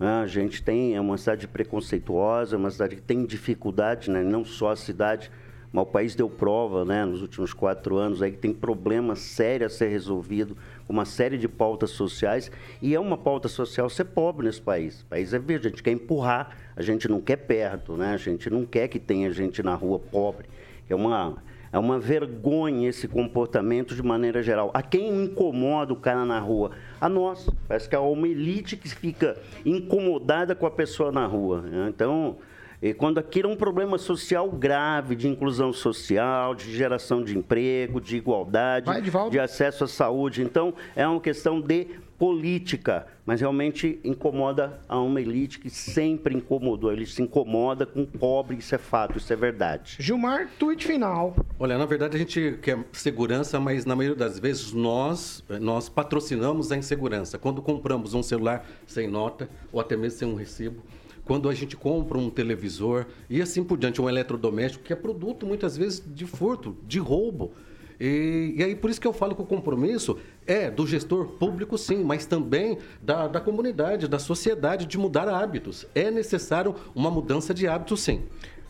Ah, A gente tem é uma cidade preconceituosa, uma cidade que tem dificuldade, né? não só a cidade, mas o país deu prova, né, nos últimos quatro anos, aí que tem problemas sérios a ser resolvido, uma série de pautas sociais, e é uma pauta social ser pobre nesse país. O país é verde, a gente quer empurrar, a gente não quer perto, né? a gente não quer que tenha gente na rua pobre. É uma, é uma vergonha esse comportamento de maneira geral. A quem incomoda o cara na rua? A nós. Parece que há uma elite que fica incomodada com a pessoa na rua. né? Então, e quando aquilo é um problema social grave, de inclusão social, de geração de emprego, de igualdade, Vai, de acesso à saúde. Então, é uma questão de política, mas realmente incomoda a uma elite que sempre incomodou. Ele se incomoda com o pobre, isso é fato, isso é verdade. Gilmar, tweet final. Olha, na verdade a gente quer segurança, mas na maioria das vezes nós, nós patrocinamos a insegurança. Quando compramos um celular sem nota ou até mesmo sem um recibo, quando a gente compra um televisor e assim por diante, um eletrodoméstico, que é produto muitas vezes de furto, de roubo. E, e aí por isso que eu falo que o compromisso é do gestor público sim, mas também da, da comunidade, da sociedade de mudar hábitos. É necessário uma mudança de hábitos sim.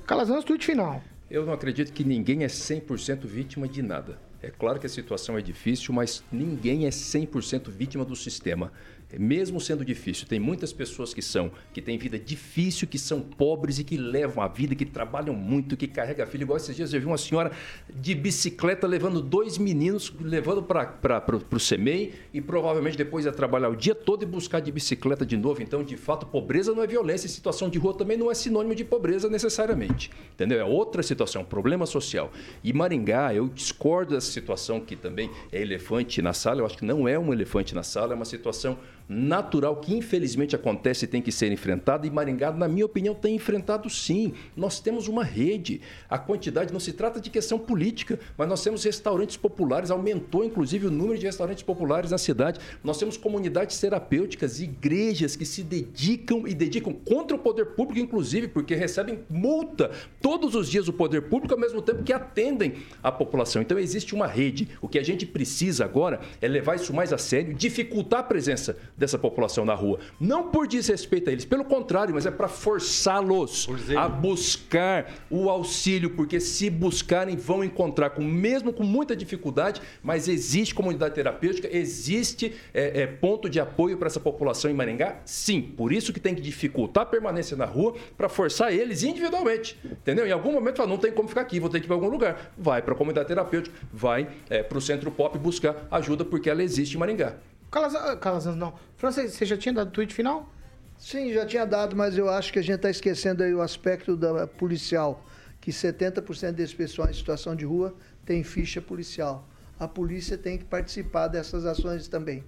Calazans, tweet final. Eu não acredito que ninguém é 100% vítima de nada. É claro que a situação é difícil, mas ninguém é 100% vítima do sistema. Mesmo sendo difícil, tem muitas pessoas que são, que têm vida difícil, que são pobres e que levam a vida, que trabalham muito, que carregam filho. Igual esses dias eu vi uma senhora de bicicleta levando dois meninos, levando para o CEMEI e provavelmente depois ia trabalhar o dia todo e buscar de bicicleta de novo. Então, de fato, pobreza não é violência e situação de rua também não é sinônimo de pobreza necessariamente. Entendeu? É outra situação, problema social. E Maringá, eu discordo dessa situação que também é elefante na sala. Eu acho que não é um elefante na sala, é uma situação natural que infelizmente acontece e tem que ser enfrentada. E Maringá, na minha opinião, tem enfrentado sim. Nós temos uma rede. A quantidade não se trata de questão política, mas nós temos restaurantes populares, aumentou inclusive o número de restaurantes populares na cidade. Nós temos comunidades terapêuticas, igrejas que se dedicam e dedicam contra o poder público, inclusive, porque recebem multa todos os dias o poder público, ao mesmo tempo que atendem a população. Então existe uma rede. O que a gente precisa agora é levar isso mais a sério, dificultar a presença dessa população na rua. Não por desrespeito a eles, pelo contrário, mas é para forçá-los a buscar o auxílio, porque se buscarem vão encontrar, com, mesmo com muita dificuldade, mas existe comunidade terapêutica, existe é, é, ponto de apoio para essa população em Maringá? Sim, por isso que tem que dificultar a permanência na rua para forçar eles individualmente, entendeu? Em algum momento fala, não tem como ficar aqui, vou ter que ir para algum lugar. Vai para a comunidade terapêutica, vai é, para o centro pop buscar ajuda porque ela existe em Maringá. Calazans, Calazans não. Francês, você já tinha dado tweet final? Sim, já tinha dado, mas eu acho que a gente está esquecendo aí o aspecto da policial, que 70% desse pessoal em situação de rua tem ficha policial. A polícia tem que participar dessas ações também.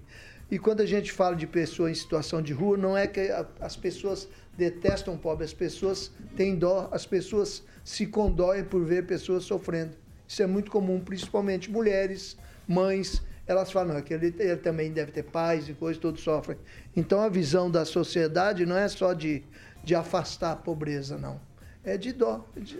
E quando a gente fala de pessoa em situação de rua, não é que as pessoas detestam o pobre, as pessoas têm dó, as pessoas se condóem por ver pessoas sofrendo. Isso é muito comum, principalmente mulheres, mães, elas falam, não, que ele, ele também deve ter pais e coisas, todos sofrem. Então a visão da sociedade não é só de, de afastar a pobreza, não. É de dó. de-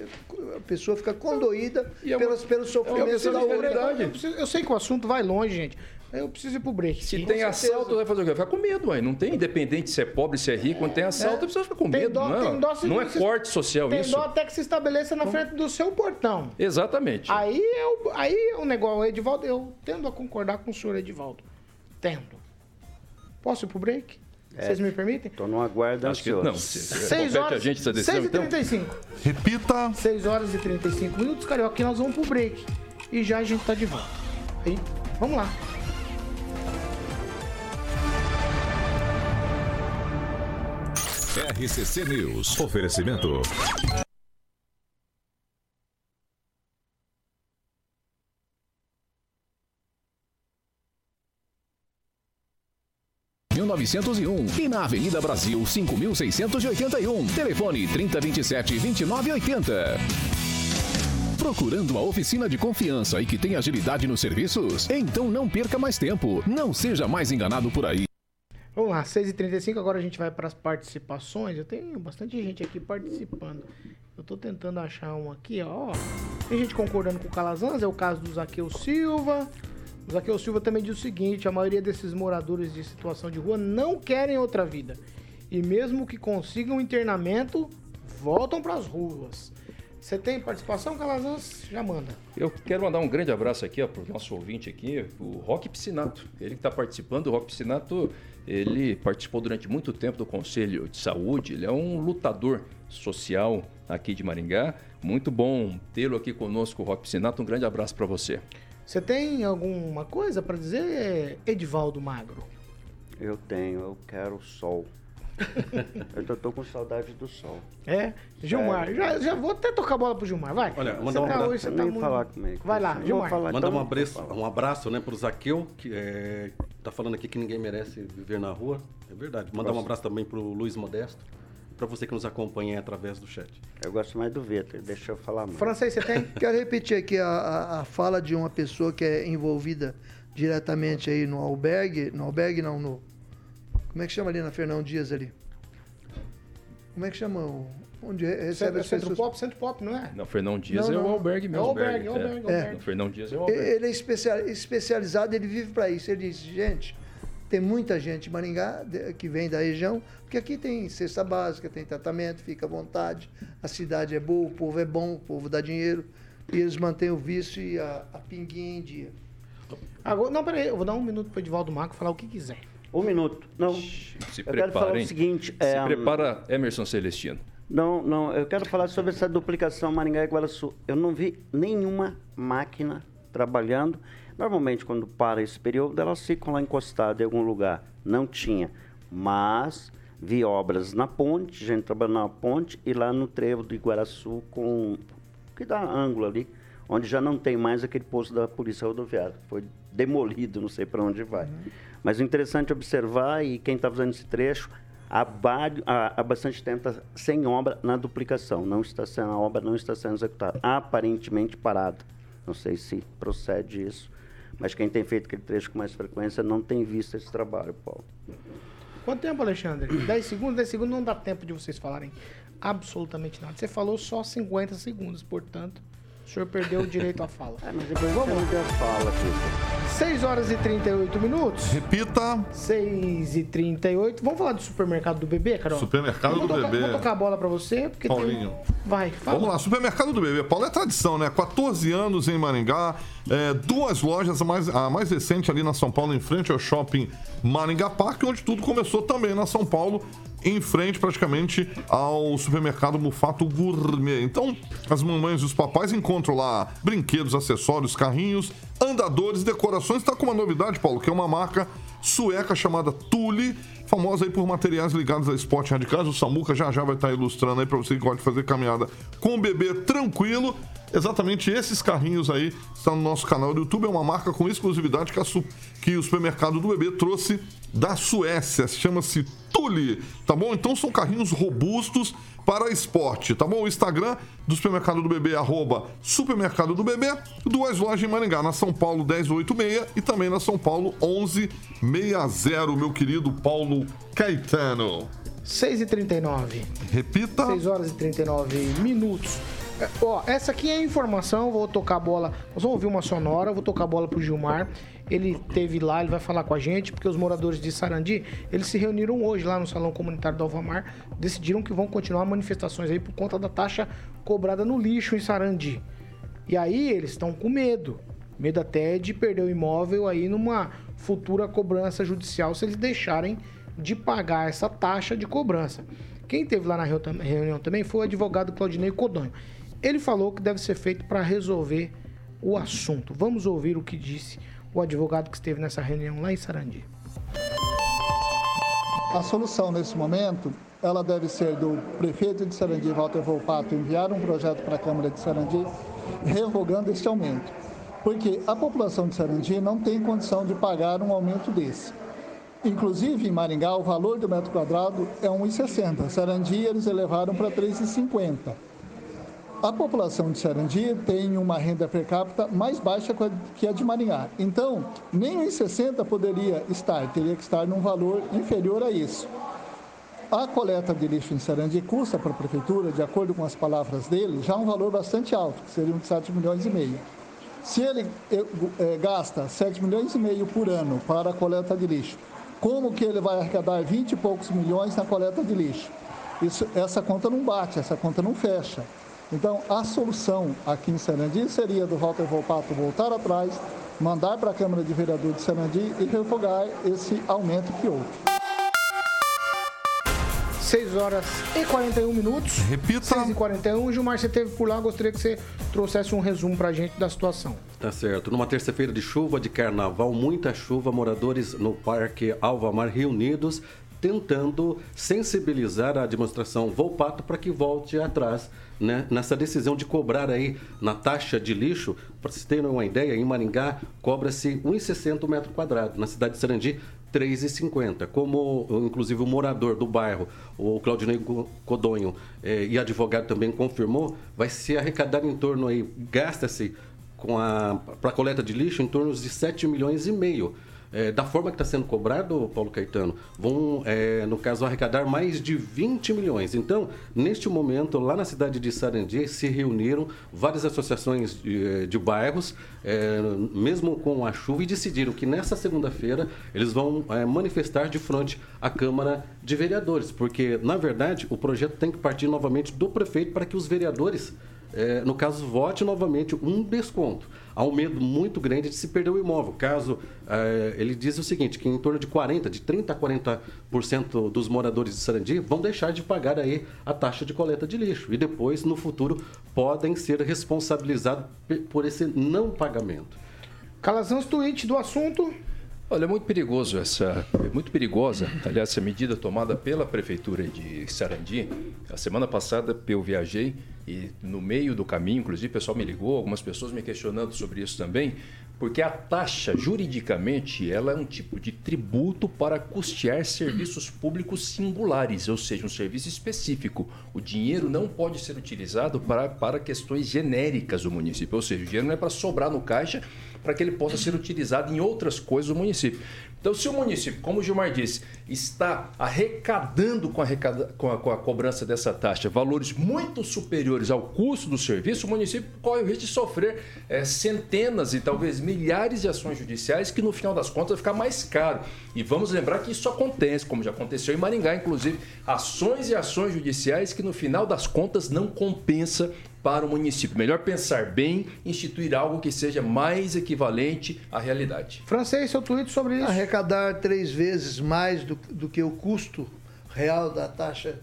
a pessoa fica condoída é uma- pelas, pelo sofrimento questão da de outra. realidade. Eu, preciso- eu sei que o assunto vai longe, gente. Eu preciso ir pro break. Se tem assalto, vai fazer o quê? Vai ficar com medo, ué. Não tem, independente se é pobre, se é rico, quando tem assalto, a pessoa fica com Tem medo. dó- não, tem dó se- não é se- corte social Tem isso. dó até que se estabeleça na frente do seu portão. Exatamente. Aí é, o, aí é um negócio, Edivaldo, eu tendo a concordar com o senhor Edivaldo. Tendo. Posso ir pro break? Vocês me permitem? Estou no aguardo Acho que não. Se, se 6 compete horas, a gente essa decisão, 6 e então. 35. Repita. 6 horas e 35 minutos, Carioca, e nós vamos pro break. E já a gente tá de volta. Aí, vamos lá. RCC News. Oferecimento. mil novecentos e na Avenida Brasil cinco mil seiscentos e e oitenta um Telefone trinta vinte vinte e sete nove oitenta Procurando uma oficina de confiança e que tem agilidade nos serviços? Então não perca mais tempo. Não seja mais enganado por aí. Vamos lá, 6h35, agora a gente vai para as participações. Eu tenho bastante gente aqui participando. Eu tô tentando achar um aqui, ó. Tem gente concordando com o Calazans, é o caso do Zaqueu Silva. O Zaqueu Silva também diz o seguinte: a maioria desses moradores de situação de rua não querem outra vida. E mesmo que consigam internamento, voltam para as ruas. Você tem participação, Calazans? Já manda. Eu quero mandar um grande abraço aqui para o nosso ouvinte aqui, o Roque Piscinato. Ele que está participando, o Roque Piscinato, ele participou durante muito tempo do Conselho de Saúde, ele é um lutador social aqui de Maringá. Muito bom tê-lo aqui conosco, Roque Piscinato. Um grande abraço para você. Você tem alguma coisa para dizer, Edivaldo Magro? Eu tenho, eu quero sol. eu tô, tô com saudade do sol. É, Gilmar, já, já vou até tocar a bola pro Gilmar, vai. Olha, Você mandar um tá abraço. hoje, você tá Nem muito... falar comigo. Vai lá, Gilmar. falar, Manda então um abraço, um abraço né, para o Zaqueu, que é, tá falando aqui que ninguém merece viver na rua. É verdade. Mandar um abraço também para o Luiz Modesto, para você que nos acompanha através do chat. Eu gosto mais do Vitor, deixa eu falar mais. Francês, você tem? Quero repetir aqui a, a- a fala de uma pessoa que é envolvida diretamente aí no albergue, no albergue não, no... Como é que chama ali na Fernão Dias ali? Como é que chama? o- Onde re- recebe Centro, as Centro pessoas? Pop, Centro Pop, não é? Não, Fernão Dias Não, é o não. albergue mesmo. É o albergue, é o albergue, é o albergue. O Fernão Dias é o albergue. Ele é especia- especializado, ele vive para isso. Ele diz, gente, tem muita gente em Maringá de- que vem da região, porque aqui tem cesta básica, tem tratamento, fica à vontade, a cidade é boa, o povo é bom, o povo dá dinheiro, e eles mantêm o vício e a, a pinguinha em dia. Agora, não, peraí, eu vou dar um minuto pro Edivaldo Magro falar o que quiser. Um minuto. Não, Se eu quero falar o seguinte. Se é, prepara, Emerson Celestino. Não, não, eu quero falar sobre essa duplicação Maringá e Guaraçu. Eu não vi nenhuma máquina trabalhando. Normalmente, quando para esse período, elas ficam lá encostadas em algum lugar. Não tinha. Mas vi obras na ponte, gente trabalhando na ponte, e lá no trevo de Guaraçu, com que dá ângulo ali, onde já não tem mais aquele posto da Polícia Rodoviária. Foi demolido, não sei para onde vai. Mas o interessante é observar, e quem está fazendo esse trecho, há, há- há bastante tempo está sem obra na duplicação. Não está sendo, a obra não está sendo executada. Aparentemente parada. Não sei se procede isso. Mas quem tem feito aquele trecho com mais frequência não tem visto esse trabalho, Paulo. Quanto tempo, Alexandre? 10 segundos? 10 segundos não dá tempo de vocês falarem absolutamente nada. Você falou só 50 segundos, portanto, senhor perdeu o direito à fala. É, mas depois Vamos lá. não fala, Vitor. 6 horas e 38 minutos. Repita. 6 e 38 Vamos falar do supermercado do bebê, Carol? Supermercado do tocar, bebê. Vou tocar a bola pra você, porque tem- Paulinho. Vai, fala. Vamos lá, supermercado do bebê. Paulo é tradição, né? 14 anos em Maringá, é, duas lojas, a mais, a mais recente ali na São Paulo, em frente ao shopping Maringá Park, onde tudo começou também na São Paulo, em frente praticamente ao supermercado Mufato Gourmet. Então, as mamães e os papais encontram lá brinquedos, acessórios, carrinhos, andadores, decorações. Tá com uma novidade, Paulo, que é uma marca sueca chamada Tule, famosa aí por materiais ligados a esporte radicais. O Samuca já já vai estar ilustrando aí para você que gosta de fazer caminhada com o bebê tranquilo. Exatamente esses carrinhos aí estão no nosso canal do YouTube. É uma marca com exclusividade que, a que o supermercado do bebê trouxe da Suécia. Chama-se Tule, tá bom? Então são carrinhos robustos para esporte, tá bom? O Instagram do Supermercado do Bebê, arroba Supermercado do Bebê, duas lojas em Maringá, na São Paulo 1086 e também na São Paulo 1160, meu querido Paulo Caetano. 6 e 39 Repita. 6 horas e 39 minutos. Ó, essa aqui é a informação, vou tocar a bola. Nós vamos ouvir uma sonora, vou tocar a bola pro Gilmar. Ele teve lá, ele vai falar com a gente, porque os moradores de Sarandi, eles se reuniram hoje lá no Salão Comunitário do Alvamar, decidiram que vão continuar manifestações aí por conta da taxa cobrada no lixo em Sarandi. E aí eles estão com medo. Medo até de perder o imóvel aí numa futura cobrança judicial se eles deixarem de pagar essa taxa de cobrança. Quem teve lá na reu- reunião também foi o advogado Claudinei Codonho. Ele falou que deve ser feito para resolver o assunto. Vamos ouvir o que disse o advogado que esteve nessa reunião lá em Sarandi. A solução nesse momento, ela deve ser do prefeito de Sarandi, Walter Volpato, enviar um projeto para a Câmara de Sarandi revogando este aumento. Porque a população de Sarandi não tem condição de pagar um aumento desse. Inclusive, em Maringá, o valor do metro quadrado é 1,60. Sarandi, eles elevaram para 3,50. A população de Sarandi tem uma renda per capita mais baixa que a de Maringá. Então, nem 1,60 poderia estar, teria que estar num valor inferior a isso. A coleta de lixo em Sarandi custa para a prefeitura, de acordo com as palavras dele, já um valor bastante alto, que seriam de 7 milhões e meio. Se ele é, gasta 7 milhões e meio por ano para a coleta de lixo, como que ele vai arrecadar 20 e poucos milhões na coleta de lixo? Isso, essa conta não bate, essa conta não fecha. Então, a solução aqui em Sarandi seria do Walter Volpato voltar atrás, mandar para a Câmara de Vereadores de Sarandi e revogar esse aumento que houve. 6 horas e 41 minutos. Repita. 6 e 41. Gilmar, você esteve por lá, gostaria que você trouxesse um resumo para a gente da situação. Tá certo. Numa terça-feira de chuva, de carnaval, muita chuva, moradores no Parque Alvamar reunidos tentando sensibilizar a administração Volpato para que volte atrás né, nessa decisão de cobrar aí na taxa de lixo. Para vocês terem uma ideia, em Maringá cobra-se 1,60 metro quadrado. Na cidade de Sarandi, 3,50. Como, inclusive, o morador do bairro, o Claudinei Codonho, eh, e advogado também confirmou, vai se arrecadar em torno aí, gasta-se para a coleta de lixo em torno de 7 milhões e meio é, da forma que está sendo cobrado, Paulo Caetano, vão, é, no caso, arrecadar mais de 20 milhões. Então, neste momento, lá na cidade de Sarandi, se reuniram várias associações de, é, de bairros, é, mesmo com a chuva, e decidiram que nessa segunda-feira eles vão é, manifestar de frente à Câmara de Vereadores, porque, na verdade, o projeto tem que partir novamente do prefeito para que os vereadores é, no caso, vote novamente um desconto. Há um medo muito grande de se perder o imóvel. Caso é, ele diz o seguinte, que em torno de 40%, de 30% a 40% dos moradores de Sarandi vão deixar de pagar aí a taxa de coleta de lixo. E depois, no futuro, podem ser responsabilizados por esse não pagamento. Calazans, tweet do assunto. Olha, é muito perigoso essa, é muito perigosa, aliás, essa medida tomada pela prefeitura de Sarandi. A semana passada eu viajei e no meio do caminho, inclusive, o pessoal me ligou, algumas pessoas me questionando sobre isso também, porque a taxa, juridicamente, ela é um tipo de tributo para custear serviços públicos singulares, ou seja, um serviço específico. O dinheiro não pode ser utilizado para, para questões genéricas do município, ou seja, o dinheiro não é para sobrar no caixa para que ele possa ser utilizado em outras coisas do município. Então, se o município, como o Gilmar disse, está arrecadando com a, arrecada, com a, com a cobrança dessa taxa valores muito superiores ao custo do serviço, o município corre o risco de sofrer é, centenas e talvez milhares de ações judiciais que, no final das contas, vai ficar mais caro. E vamos lembrar que isso acontece, como já aconteceu em Maringá, inclusive, ações e ações judiciais que, no final das contas, não compensa para o município. Melhor pensar bem, instituir algo que seja mais equivalente à realidade. Francês, seu tweet sobre isso. Arrecadar três vezes mais do, do que o custo real da taxa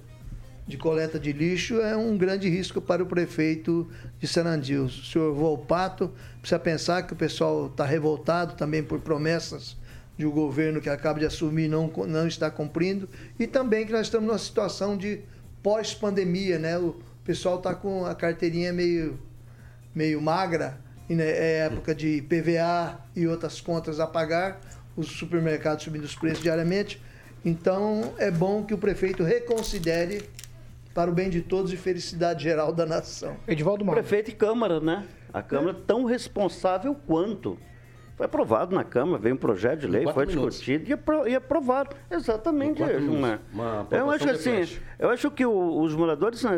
de coleta de lixo é um grande risco para o prefeito de Sarandi. O senhor Volpato precisa pensar que o pessoal está revoltado também por promessas de um governo que acaba de assumir não não está cumprindo e também que nós estamos numa situação de pós-pandemia, né? O, pessoal tá com a carteirinha meio, meio magra, e né, é época de PVA e outras contas a pagar, os supermercados subindo os preços diariamente. Então é bom que o prefeito reconsidere para o bem de todos e felicidade geral da nação. Edivaldo Mauro. Prefeito e Câmara, né? A Câmara é. tão responsável quanto. Foi aprovado na Câmara, veio um projeto de lei, foi minutos. discutido e, apro e aprovado. Exatamente, Gilmar. Eu acho assim, eu acho que o, os moradores. Né,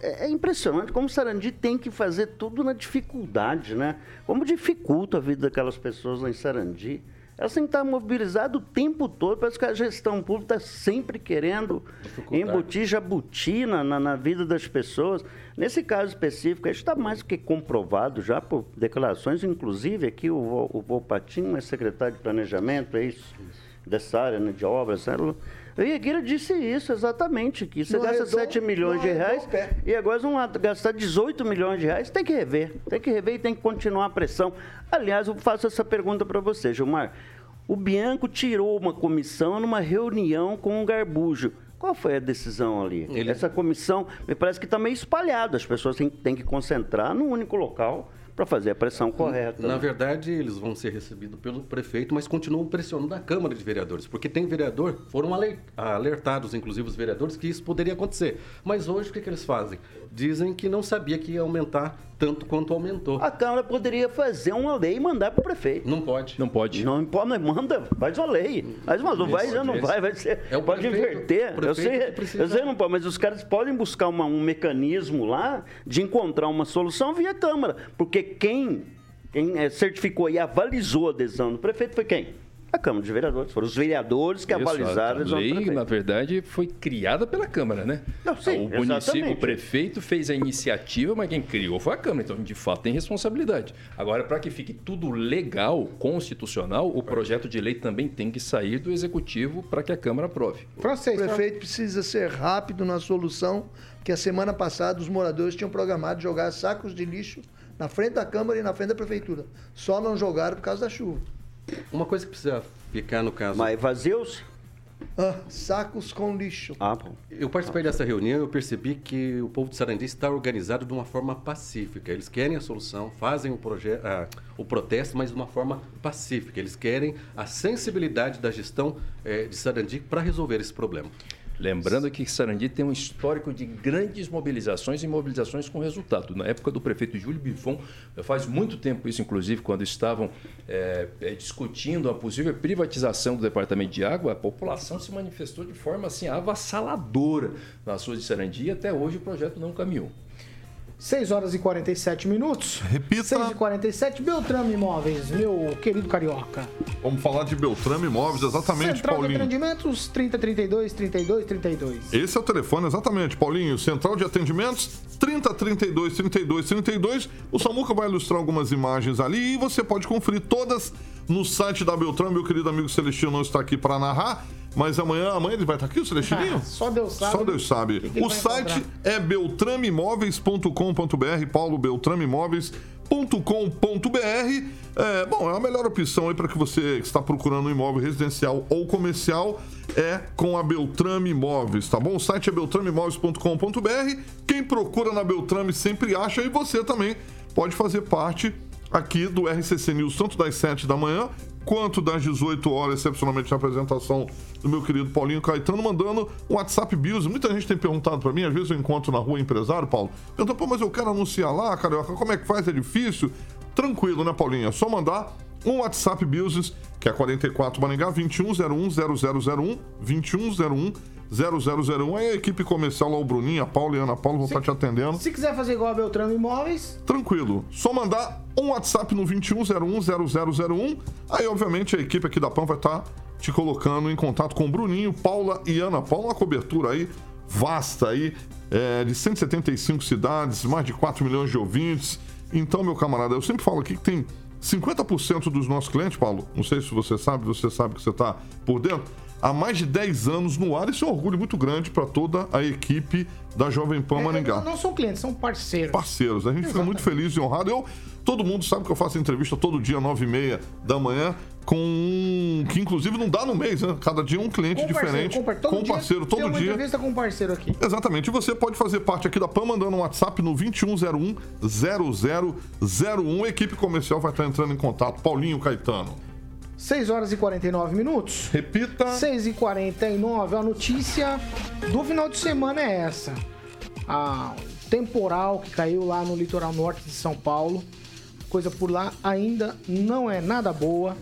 é, é, impressionante como Sarandi tem que fazer tudo na dificuldade, né? Como dificulta a vida daquelas pessoas lá em Sarandi. Elas têm que estar mobilizadas o tempo todo. Parece que a gestão pública está sempre querendo embutir jabuti na, na, na, vida das pessoas. Nesse caso específico, está mais do que comprovado já por declarações, inclusive aqui o, o Volpatinho é secretário de Planejamento, é isso, dessa área né, de obras. Né? Ele disse isso, exatamente, que você no gasta redondo, 7 milhões de reais e agora vão gastar 18 milhões de reais. Tem que rever, tem que rever e tem que continuar a pressão. Aliás, eu faço essa pergunta para você, Gilmar. O Bianco tirou uma comissão numa reunião com o Garbujo. Qual foi a decisão ali? Ele... Essa comissão me parece que está meio espalhada. As pessoas têm, têm que concentrar num único local para fazer a pressão correta. Na né? verdade, eles vão ser recebidos pelo prefeito, mas continuam pressionando a Câmara de Vereadores, porque tem vereador, foram ale- alertados, inclusive os vereadores, que isso poderia acontecer. Mas hoje o que, que eles fazem? Dizem que não sabia que ia aumentar tanto quanto aumentou. A Câmara poderia fazer uma lei e mandar para o prefeito. Não pode. Não pode. Não importa, mas manda, faz uma lei. Faz uma não vai, Isso, não isso. vai, vai ser. É o pode prefeito, inverter. o Eu prefeito sei, precisa- eu sei não pode, mas os caras podem buscar uma- um mecanismo lá de encontrar uma solução via Câmara. Porque quem, quem eh, certificou e avalizou a adesão do prefeito foi quem? A Câmara de Vereadores. Foram os vereadores que Isso, avalizaram a a lei, prefeito. na verdade, foi criada pela Câmara, né? Não, sim, o município, o prefeito fez a iniciativa, mas quem criou foi a Câmara. Então, de fato, tem responsabilidade. Agora, para que fique tudo legal, constitucional, o projeto de lei também tem que sair do Executivo para que a Câmara aprove. O Francês, prefeito precisa ser rápido na solução, que a semana passada os moradores tinham programado jogar sacos de lixo na frente da Câmara e na frente da Prefeitura. Só não jogaram por causa da chuva. Uma coisa que precisa ficar no caso. Mas vazios? Ah, sacos com lixo. Ah, bom. Eu participei dessa reunião e eu percebi que o povo de Sarandi está organizado de uma forma pacífica. Eles querem a solução, fazem o, ah, o protesto, mas de uma forma pacífica. Eles querem a sensibilidade da gestão eh, de Sarandi para resolver esse problema. Lembrando que Sarandi tem um histórico de grandes mobilizações e mobilizações com resultado. Na época do prefeito Júlio Bifon, faz muito tempo isso, inclusive, quando estavam eh, discutindo a possível privatização do Departamento de Água, a população se manifestou de forma assim avassaladora nas ruas de Sarandi e até hoje o projeto não caminhou. 6 horas e 47 minutos. Repita. 6 e 47 Beltrame Imóveis, meu querido carioca. Vamos falar de Beltrame Imóveis, exatamente, Central de Paulinho. Atendimentos 3032 32 32. Esse é o telefone, exatamente, Paulinho. Central de atendimentos 30 32 32 32. O Samuca vai ilustrar algumas imagens ali e você pode conferir todas no site da Beltrame. Meu querido amigo Celestino não está aqui para narrar, mas amanhã, amanhã ele vai estar aqui, o Celestininho? Ah, só Deus sabe. Só Deus sabe. que que o site encontrar? é beltrameimóveis.com.br, Paulo beltrameimóveis.com.br. É, bom, é a melhor opção aí para que você que está procurando um imóvel residencial ou comercial é com a Beltrame Imóveis, tá bom? O site é beltrameimóveis.com.br. Quem procura na Beltrame sempre acha e você também pode fazer parte aqui do RCC News, tanto das 7 da manhã quanto das 18 horas, excepcionalmente na apresentação do meu querido Paulinho Caetano, mandando um WhatsApp Bills. Muita gente tem perguntado para mim, às vezes eu encontro na rua empresário, Paulo, pergunta, pô, mas eu quero anunciar lá, Carioca, como é que faz? É difícil? Tranquilo, né, Paulinho? É só mandar um WhatsApp Bills, que é 44 Maringá 2101 0001 2101 0001. Aí a equipe comercial lá, o Bruninho, a Paula e a Ana Paula vão estar te atendendo. Se quiser fazer igual a Beltrame Imóveis, Tranquilo. Só mandar um WhatsApp no 21010001. Aí, obviamente, a equipe aqui da PAN vai estar te colocando em contato com o Bruninho, Paula e Ana Paula. Uma cobertura aí vasta aí, é, de 175 cidades, mais de 4 milhões de ouvintes. Então, meu camarada, eu sempre falo aqui que tem 50% dos nossos clientes, Paulo, não sei se você sabe, você sabe que você está por dentro, há mais de 10 anos no ar. Isso é um orgulho muito grande para toda a equipe da Jovem Pan Maringá não, não são clientes, são parceiros. parceiros. A gente fica muito feliz e honrado. Eu, todo mundo sabe que eu faço entrevista todo dia, nove e meia da manhã, com um, que inclusive não dá no mês, né? Cada dia um cliente Com parceiro, diferente, com par- todo com um dia parceiro todo uma dia. entrevista com um parceiro aqui. Exatamente. E você pode fazer parte aqui da PAN mandando um WhatsApp no 2101 0001. A equipe comercial vai estar entrando em contato. Paulinho Caetano. 6 horas e 49 minutos. Repita. 6 e 49 A notícia do final de semana é essa. A temporal que caiu lá no litoral norte de São Paulo. Coisa por lá ainda não é nada boa.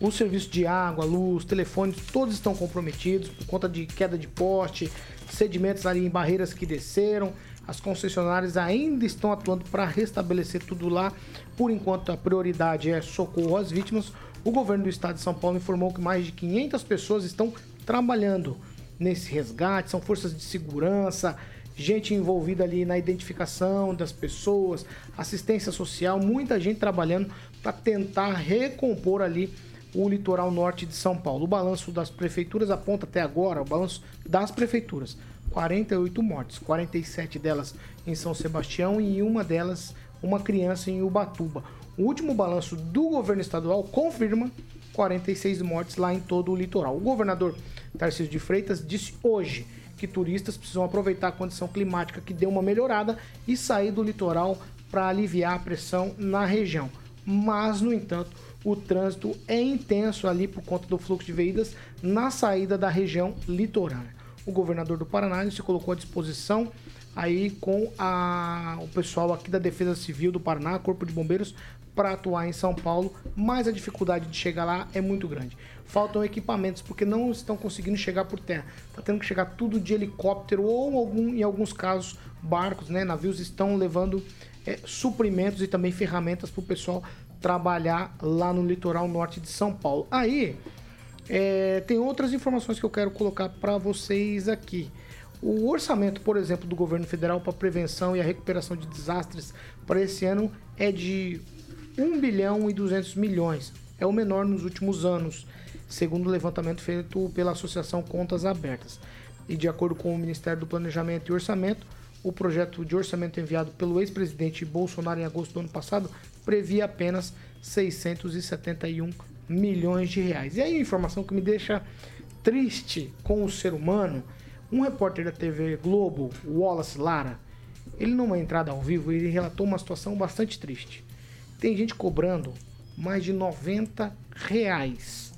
O serviço de água, luz, telefones, todos estão comprometidos por conta de queda de poste, sedimentos ali em barreiras que desceram. As concessionárias ainda estão atuando para restabelecer tudo lá. Por enquanto, a prioridade é socorro às vítimas. O governo do estado de São Paulo informou que mais de 500 pessoas estão trabalhando nesse resgate. São forças de segurança, gente envolvida ali na identificação das pessoas, assistência social, muita gente trabalhando para tentar recompor ali o litoral norte de São Paulo. O balanço das prefeituras aponta até agora, o balanço das prefeituras, 48 mortes, 47 delas em São Sebastião e uma delas uma criança em Ubatuba. O último balanço do governo estadual confirma 46 mortes lá em todo o litoral. O governador Tarcísio de Freitas disse hoje que turistas precisam aproveitar a condição climática que deu uma melhorada e sair do litoral para aliviar a pressão na região. Mas, no entanto, o trânsito é intenso ali por conta do fluxo de veículos na saída da região litorânea. O governador do Paraná se colocou à disposição aí com a, o pessoal aqui da Defesa Civil do Paraná, Corpo de Bombeiros, para atuar em São Paulo, mas a dificuldade de chegar lá é muito grande. Faltam equipamentos porque não estão conseguindo chegar por terra. Está tendo que chegar tudo de helicóptero ou algum, em alguns casos barcos, né, navios estão levando é, suprimentos e também ferramentas para o pessoal trabalhar lá no litoral norte de São Paulo. Aí é, tem outras informações que eu quero colocar para vocês aqui. O orçamento, por exemplo, do governo federal para prevenção e a recuperação de desastres para esse ano é de 1 bilhão e 200 milhões. É o menor nos últimos anos, segundo o levantamento feito pela Associação Contas Abertas. E de acordo com o Ministério do Planejamento e Orçamento, o projeto de orçamento enviado pelo ex-presidente Bolsonaro em agosto do ano passado previa apenas 671 milhões de reais. E aí, informação que me deixa triste com o ser humano, um repórter da TV Globo, Wallace Lara, ele numa entrada ao vivo, ele relatou uma situação bastante triste. Tem gente cobrando mais de 90 reais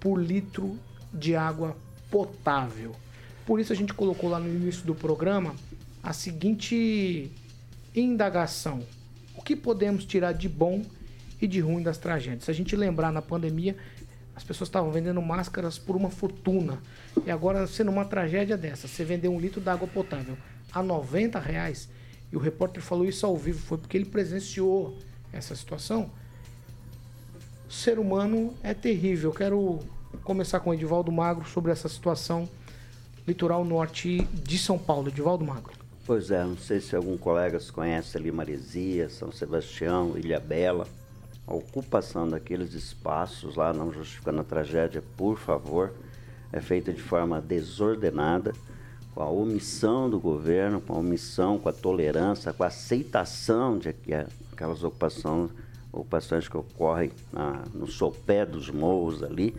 por litro de água potável. Por isso a gente colocou lá no início do programa a seguinte indagação: o que podemos tirar de bom e de ruim das tragédias? Se a gente lembrar na pandemia, as pessoas estavam vendendo máscaras por uma fortuna. E agora, sendo uma tragédia dessa, você vender um litro de água potável a 90 reais, e o repórter falou isso ao vivo, foi porque ele presenciou essa situação, o ser humano é terrível. Eu quero começar com o Edivaldo Magro sobre essa situação litoral norte de São Paulo. Edivaldo Magro. Pois é, não sei se algum colega conhece ali Maresia, São Sebastião, Ilha Bela. A ocupação daqueles espaços lá, não justificando a tragédia, por favor, é feita de forma desordenada, com a omissão do governo, com a omissão, com a tolerância, com a aceitação de que aquelas ocupações, ocupações que ocorrem na, no sopé dos morros ali.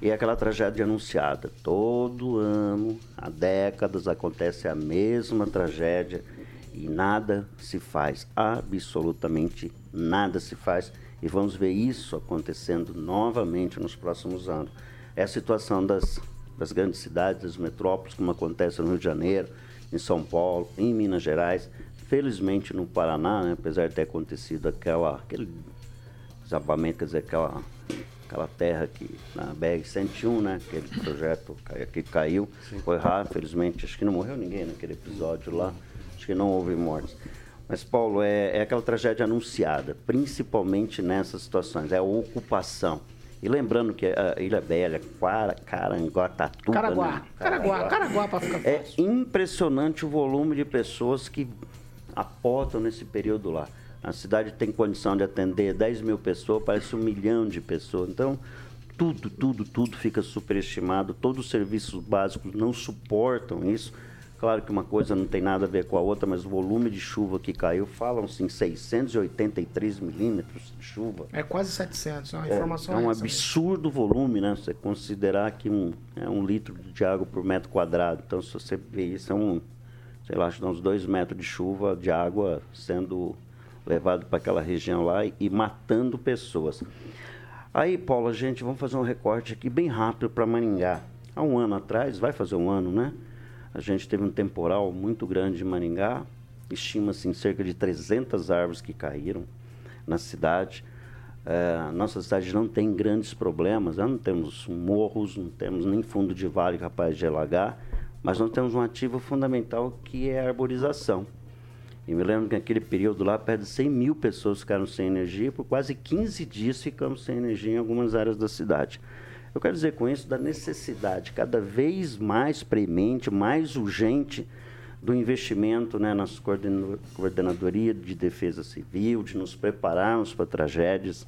E aquela tragédia anunciada. Todo ano, há décadas, acontece a mesma tragédia e nada se faz. Absolutamente nada se faz. E vamos ver isso acontecendo novamente nos próximos anos. É a situação das, das grandes cidades, das metrópoles, como acontece no Rio de Janeiro, em São Paulo, em Minas Gerais. Felizmente no Paraná, né, apesar de ter acontecido aquela, aquele desabamento, quer dizer, aquela, aquela terra que na BR-101, né, aquele projeto que caiu, Sim. foi raro, felizmente, acho que não morreu ninguém naquele episódio lá, acho que não houve mortes. Mas, Paulo, é, é aquela tragédia anunciada, principalmente nessas situações, é a ocupação. E lembrando que a Ilha Bela, Caranguatatuba... Caraguá, né? Caraguá, Caraguá, para ficar é fácil. É impressionante o volume de pessoas que aportam nesse período lá. A cidade tem condição de atender 10 mil pessoas, parece um milhão de pessoas. Então, tudo, tudo, tudo fica superestimado. Todos os serviços básicos não suportam isso. Claro que uma coisa não tem nada a ver com a outra, mas o volume de chuva que caiu, falam-se em 683 milímetros de chuva. É quase 700, é uma informação. É, é um absurdo volume, né? Você considerar que um, é um litro de água por metro quadrado. Então, se você vê isso, é um, sei lá, acho que uns dois metros de chuva, de água sendo levado para aquela região lá e, e matando pessoas. Aí, Paulo, a gente, vamos fazer um recorte aqui bem rápido para Maringá. Há um ano atrás, vai fazer um ano, né? A gente teve um temporal muito grande em Maringá, estima-se em cerca de 300 árvores que caíram na cidade. É, nossa cidade não tem grandes problemas, né? não temos morros, não temos nem fundo de vale capaz de alagar, mas nós temos um ativo fundamental que é a arborização. E me lembro que naquele período lá, perto de 100 mil pessoas ficaram sem energia, por quase 15 dias ficamos sem energia em algumas áreas da cidade. Eu quero dizer com isso da necessidade cada vez mais premente, mais urgente do investimento né, nas coordenadoria de defesa civil, de nos prepararmos para tragédias.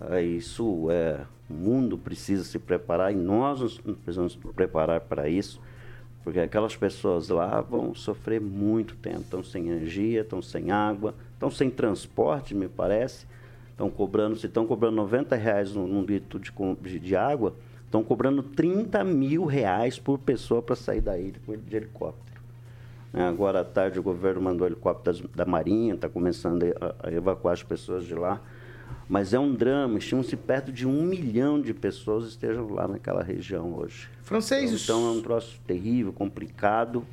Ah, isso é, o mundo precisa se preparar e nós nos precisamos preparar para isso, porque aquelas pessoas lá vão sofrer muito tempo, estão sem energia, estão sem água, estão sem transporte, me parece, estão cobrando, se estão cobrando 90 reais num, num litro de, de, de água, estão cobrando 30 mil reais por pessoa para sair da ilha de helicóptero. Né? Agora à tarde o governo mandou helicópteros da Marinha, está começando a evacuar as pessoas de lá. Mas é um drama, estimam-se perto de um milhão de pessoas estejam lá naquela região hoje. Franceses. Então é um troço terrível, complicado.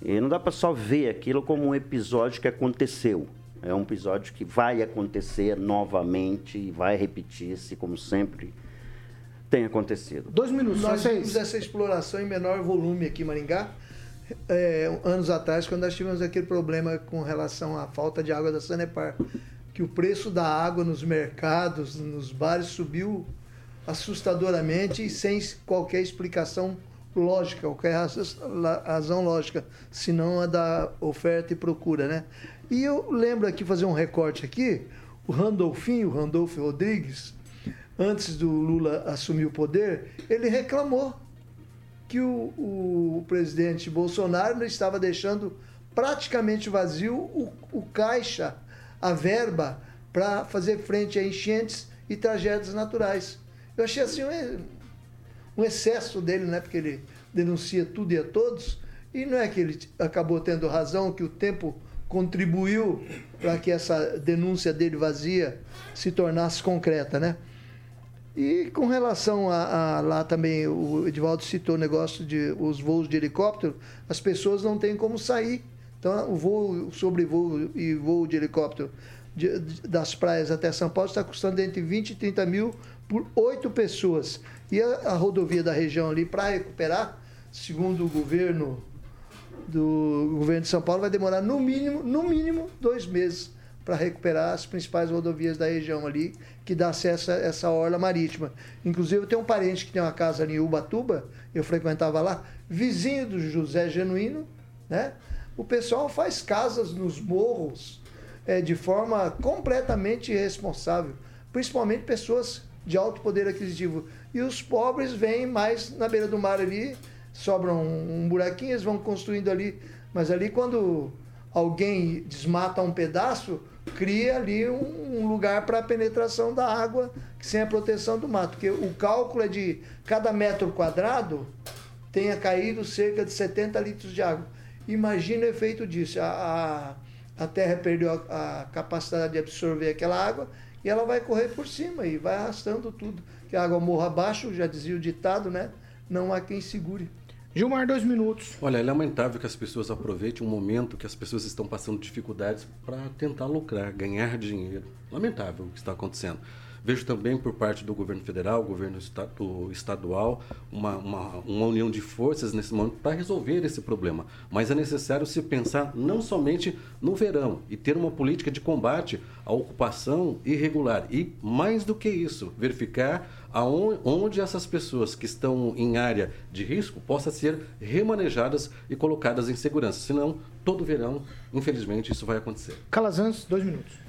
E não dá para só ver aquilo como um episódio que aconteceu. É um episódio que vai acontecer novamente e vai repetir-se, como sempre tem acontecido. Dois minutos, Nós francês. vimos essa exploração em menor volume aqui em Maringá, é, anos atrás, quando nós tivemos aquele problema com relação à falta de água da Sanepar, que o preço da água nos mercados, nos bares, subiu assustadoramente e sem qualquer explicação lógica, qualquer razão lógica, senão a da oferta e procura, né? E eu lembro aqui, fazer um recorte aqui, o Randolfinho, o Randolfo Rodrigues, antes do Lula assumir o poder, ele reclamou que o, o presidente Bolsonaro estava deixando praticamente vazio o, o caixa, a verba para fazer frente a enchentes e tragédias naturais. Eu achei assim um, excesso dele, né? Porque ele denuncia tudo e a todos. E não é que ele acabou tendo razão, que o tempo contribuiu para que essa denúncia dele vazia se tornasse concreta, né? E com relação a, a, lá também, o Edivaldo citou o negócio de os voos de helicóptero, as pessoas não têm como sair. Então, o voo, sobrevoo e voo de helicóptero de, de, das praias até São Paulo está custando entre 20 e 30 mil por oito pessoas. E a, a rodovia da região ali, para recuperar, segundo o governo do governo de São Paulo, vai demorar no mínimo, no mínimo, dois meses para recuperar as principais rodovias da região ali, que dá acesso a essa orla marítima. Inclusive, eu tenho um parente que tem uma casa ali em Ubatuba, eu frequentava lá, vizinho do José Genuíno, né? O pessoal faz casas nos morros é, de forma completamente irresponsável, principalmente pessoas de alto poder aquisitivo. E os pobres vêm mais na beira do mar ali, sobram um buraquinho, eles vão construindo ali. Mas ali, quando alguém desmata um pedaço, cria ali um, lugar para a penetração da água sem a proteção do mato. Porque o cálculo é de cada metro quadrado tenha caído cerca de 70 litros de água. Imagina o efeito disso. A, a, a terra perdeu a, a, capacidade de absorver aquela água e ela vai correr por cima e vai arrastando tudo. Que a água morra abaixo, já dizia o ditado, né? Não há quem segure. Gilmar, dois minutos. Olha, é lamentável que as pessoas aproveitem um momento que as pessoas estão passando dificuldades para tentar lucrar, ganhar dinheiro. Lamentável o que está acontecendo. Vejo também por parte do governo federal, governo estadual, uma, uma, uma união de forças nesse momento para resolver esse problema. Mas é necessário se pensar não somente no verão e ter uma política de combate à ocupação irregular. E, mais do que isso, verificar aonde, onde essas pessoas que estão em área de risco possam ser remanejadas e colocadas em segurança. Senão, todo verão, infelizmente, isso vai acontecer. Calazans, dois minutos.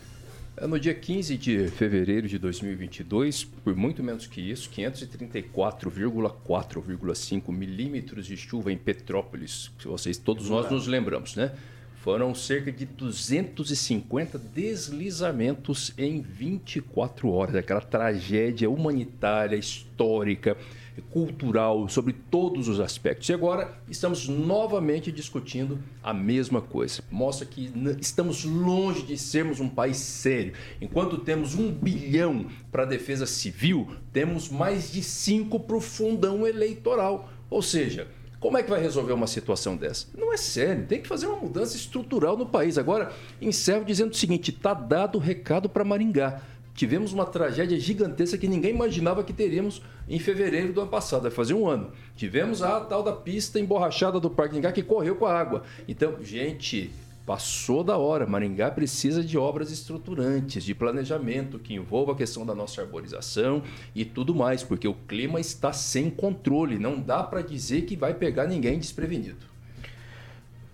É, no dia 15 de fevereiro de 2022, por muito menos que isso, 534,4,5 milímetros de chuva em Petrópolis, que vocês todos nós nos lembramos, né? Foram cerca de 250 deslizamentos em 24 horas. Aquela tragédia humanitária, histórica, cultural, sobre todos os aspectos. E agora estamos novamente discutindo a mesma coisa. Mostra que estamos longe de sermos um país sério. Enquanto temos um bilhão para a defesa civil, temos mais de cinco para o fundão eleitoral. Ou seja, como é que vai resolver uma situação dessa? Não é sério, tem que fazer uma mudança estrutural no país. Agora, encerro dizendo o seguinte: está dado o recado para Maringá. Tivemos uma tragédia gigantesca que ninguém imaginava que teríamos em fevereiro do ano passado, vai fazer um ano. Tivemos a tal da pista emborrachada do Parque Maringá que correu com a água. Então, gente, Passou da hora. Maringá precisa de obras estruturantes, de planejamento que envolva a questão da nossa arborização e tudo mais, porque o clima está sem controle. Não dá para dizer que vai pegar ninguém desprevenido.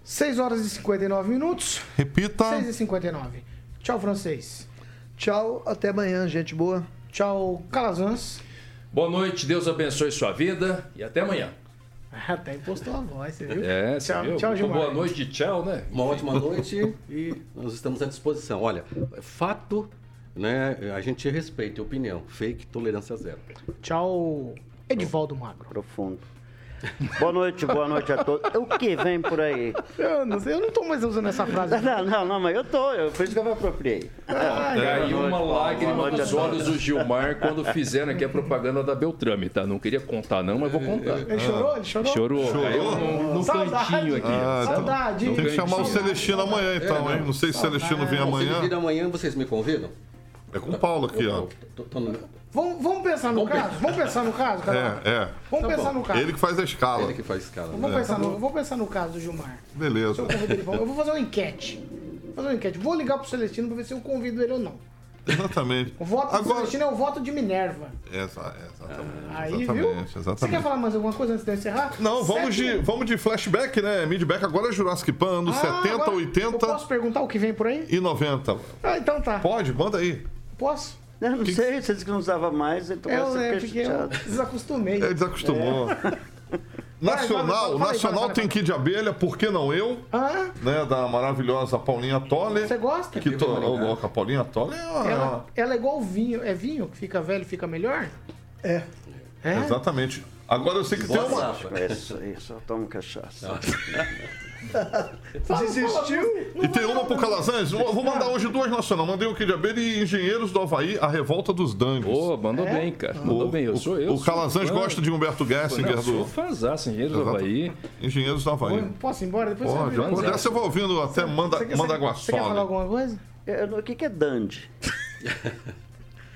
6 horas e 59 minutos. Repita. 6 e 59. Tchau, francês. Tchau, até amanhã, gente boa. Tchau, Calazans. Boa noite, Deus abençoe sua vida e até amanhã. Até impostou a voz, você viu? É, tchau, viu? tchau, Gilmar. Boa noite, tchau, né? Uma ótima noite e nós estamos à disposição. Olha, fato, né? A gente respeita a opinião. Fake, tolerância zero. Tchau, Edivaldo Magro. Profundo. Boa noite, boa noite a todos. O que vem por aí? Eu não sei, eu não tô mais usando essa frase. Não, não, não, mas eu tô, eu, por isso que eu me apropriei. Ah, Caiu uma lágrima noite nos olhos do Gilmar quando fizeram aqui a propaganda da Beltrame, tá? Não queria contar não, mas vou contar. Ele chorou? Ele chorou? Chorou, num, num Saudade. cantinho aqui. Ah, então Saudade. Tem que chamar o. Celestino amanhã, então, hein? Não sei se o Celestino vem Bom, se ele vir amanhã. amanhã, vocês me convidam? É com o Paulo aqui, ó. Tô- tô no- Vamos, vamos pensar no caso? Vamos pensar no caso, cara? É, é. Vamos pensar no caso. Ele que faz a escala. Ele que faz escala. né? Vamos, pensar no, vamos pensar no caso do Gilmar. Beleza. eu Eu vou fazer uma enquete. Vou fazer uma enquete. Vou ligar pro Celestino pra ver se eu convido ele ou não. Exatamente. O voto do Agora. Celestino é o voto de Minerva. Exa- exatamente. Aí, viu? exatamente, Você exatamente. quer falar mais alguma coisa antes de eu encerrar? Não, vamos de, vamos de flashback, né? Midback agora é Jurassic Pan, anos Ah, 70, agora Eu 80 posso perguntar o que vem por aí? e 90. Ah, então tá. Pode, manda aí. Posso? Eu não sei, você disse que não usava mais, então Eu, você é, fica porque eu desacostumei. Ele desacostumou. Vai, vai, Nacional, aí, Nacional tem Kid Abelha, por que não eu? Ah, Né, da maravilhosa Paulinha Toller. você gosta? Que to... Louca, a Paulinha Toller é uma... Ela, ela é igual vinho. É vinho que fica velho e fica melhor? É. É? Exatamente. Agora eu sei que tem Boa uma... safra. Isso aí, só tomo cachaça. Desistiu? E tem uma pro Calazans. Eu Vou mandar hoje duas nacional. Mandei o Kid Abelha e Engenheiros do Havaí, a revolta dos dangues. Ô, mandou bem, cara. Mandou bem. Eu sou eu. O Calazans gosta de Humberto Gessinger Não, sou do fãzaço, engenheiro do Exato. Havaí. Engenheiros do Havaí. Posso ir embora? Depois Pode, você vai dessa eu vou ouvindo até manda, Você quer- manda você- Você quer falar alguma coisa? Eu O que, que é dandy?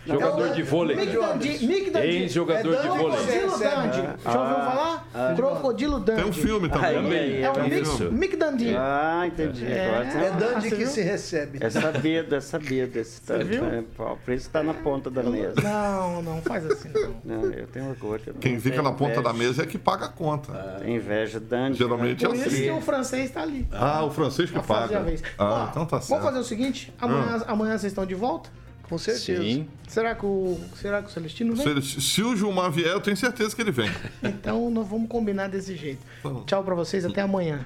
Jogador de vôlei. Mick Dundee. Ex-jogador de vôlei. Crocodilo Dundee. Já ouviu falar? Crocodilo Dundee. Tem um filme também. Aí, É o é Mick, Dundee. Ah, entendi. Você- É Dandy que se recebe. É sabido, é sabido. Esse tanto, viu? é, pô, por isso tá na ponta da mesa. Não, não faz assim não. Não, eu tenho orgulho. não Quem fica na ponta da mesa é que paga a conta. Tem inveja, dandy. Geralmente é Por isso assim. que o francês tá ali. Ah, o francês que paga. Ah, então tá Vamos certo. fazer o seguinte, amanhã, amanhã vocês estão de volta? Com certeza. Sim. Será que o, será que o Celestino vem? Se, se o Gilmar vier, eu tenho certeza que ele vem. Então nós vamos combinar desse jeito. Vamos. Tchau pra vocês, até amanhã.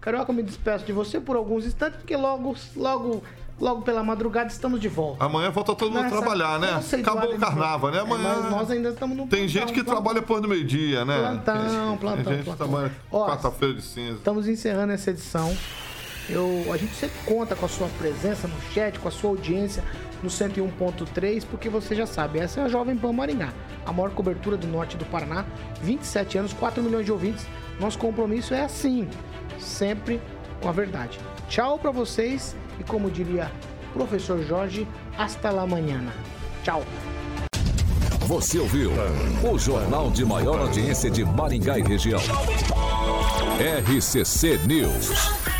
Carioca, eu me despeço de você por alguns instantes, porque logo, logo, logo pela madrugada estamos de volta. Amanhã volta todo mundo a Nessa trabalhar, né? Acabou o carnaval, né? É, Amanhã. mas nós ainda estamos no Tem plantão, gente que plantão. trabalha depois do meio-dia, né? Plantão, plantão, Tem gente que plantão. trabalha quarta-feira de cinza. Estamos encerrando essa edição. Eu, a gente sempre conta com a sua presença no chat, com a sua audiência no 101.3, porque você já sabe, essa é a Jovem Pan Maringá, a maior cobertura do norte do Paraná, 27 anos, 4 milhões de ouvintes. Nosso compromisso é assim, sempre com a verdade. Tchau pra vocês e como diria professor Jorge, hasta la manhã. Tchau. Você ouviu o jornal de maior audiência de Maringá e região. RCC News.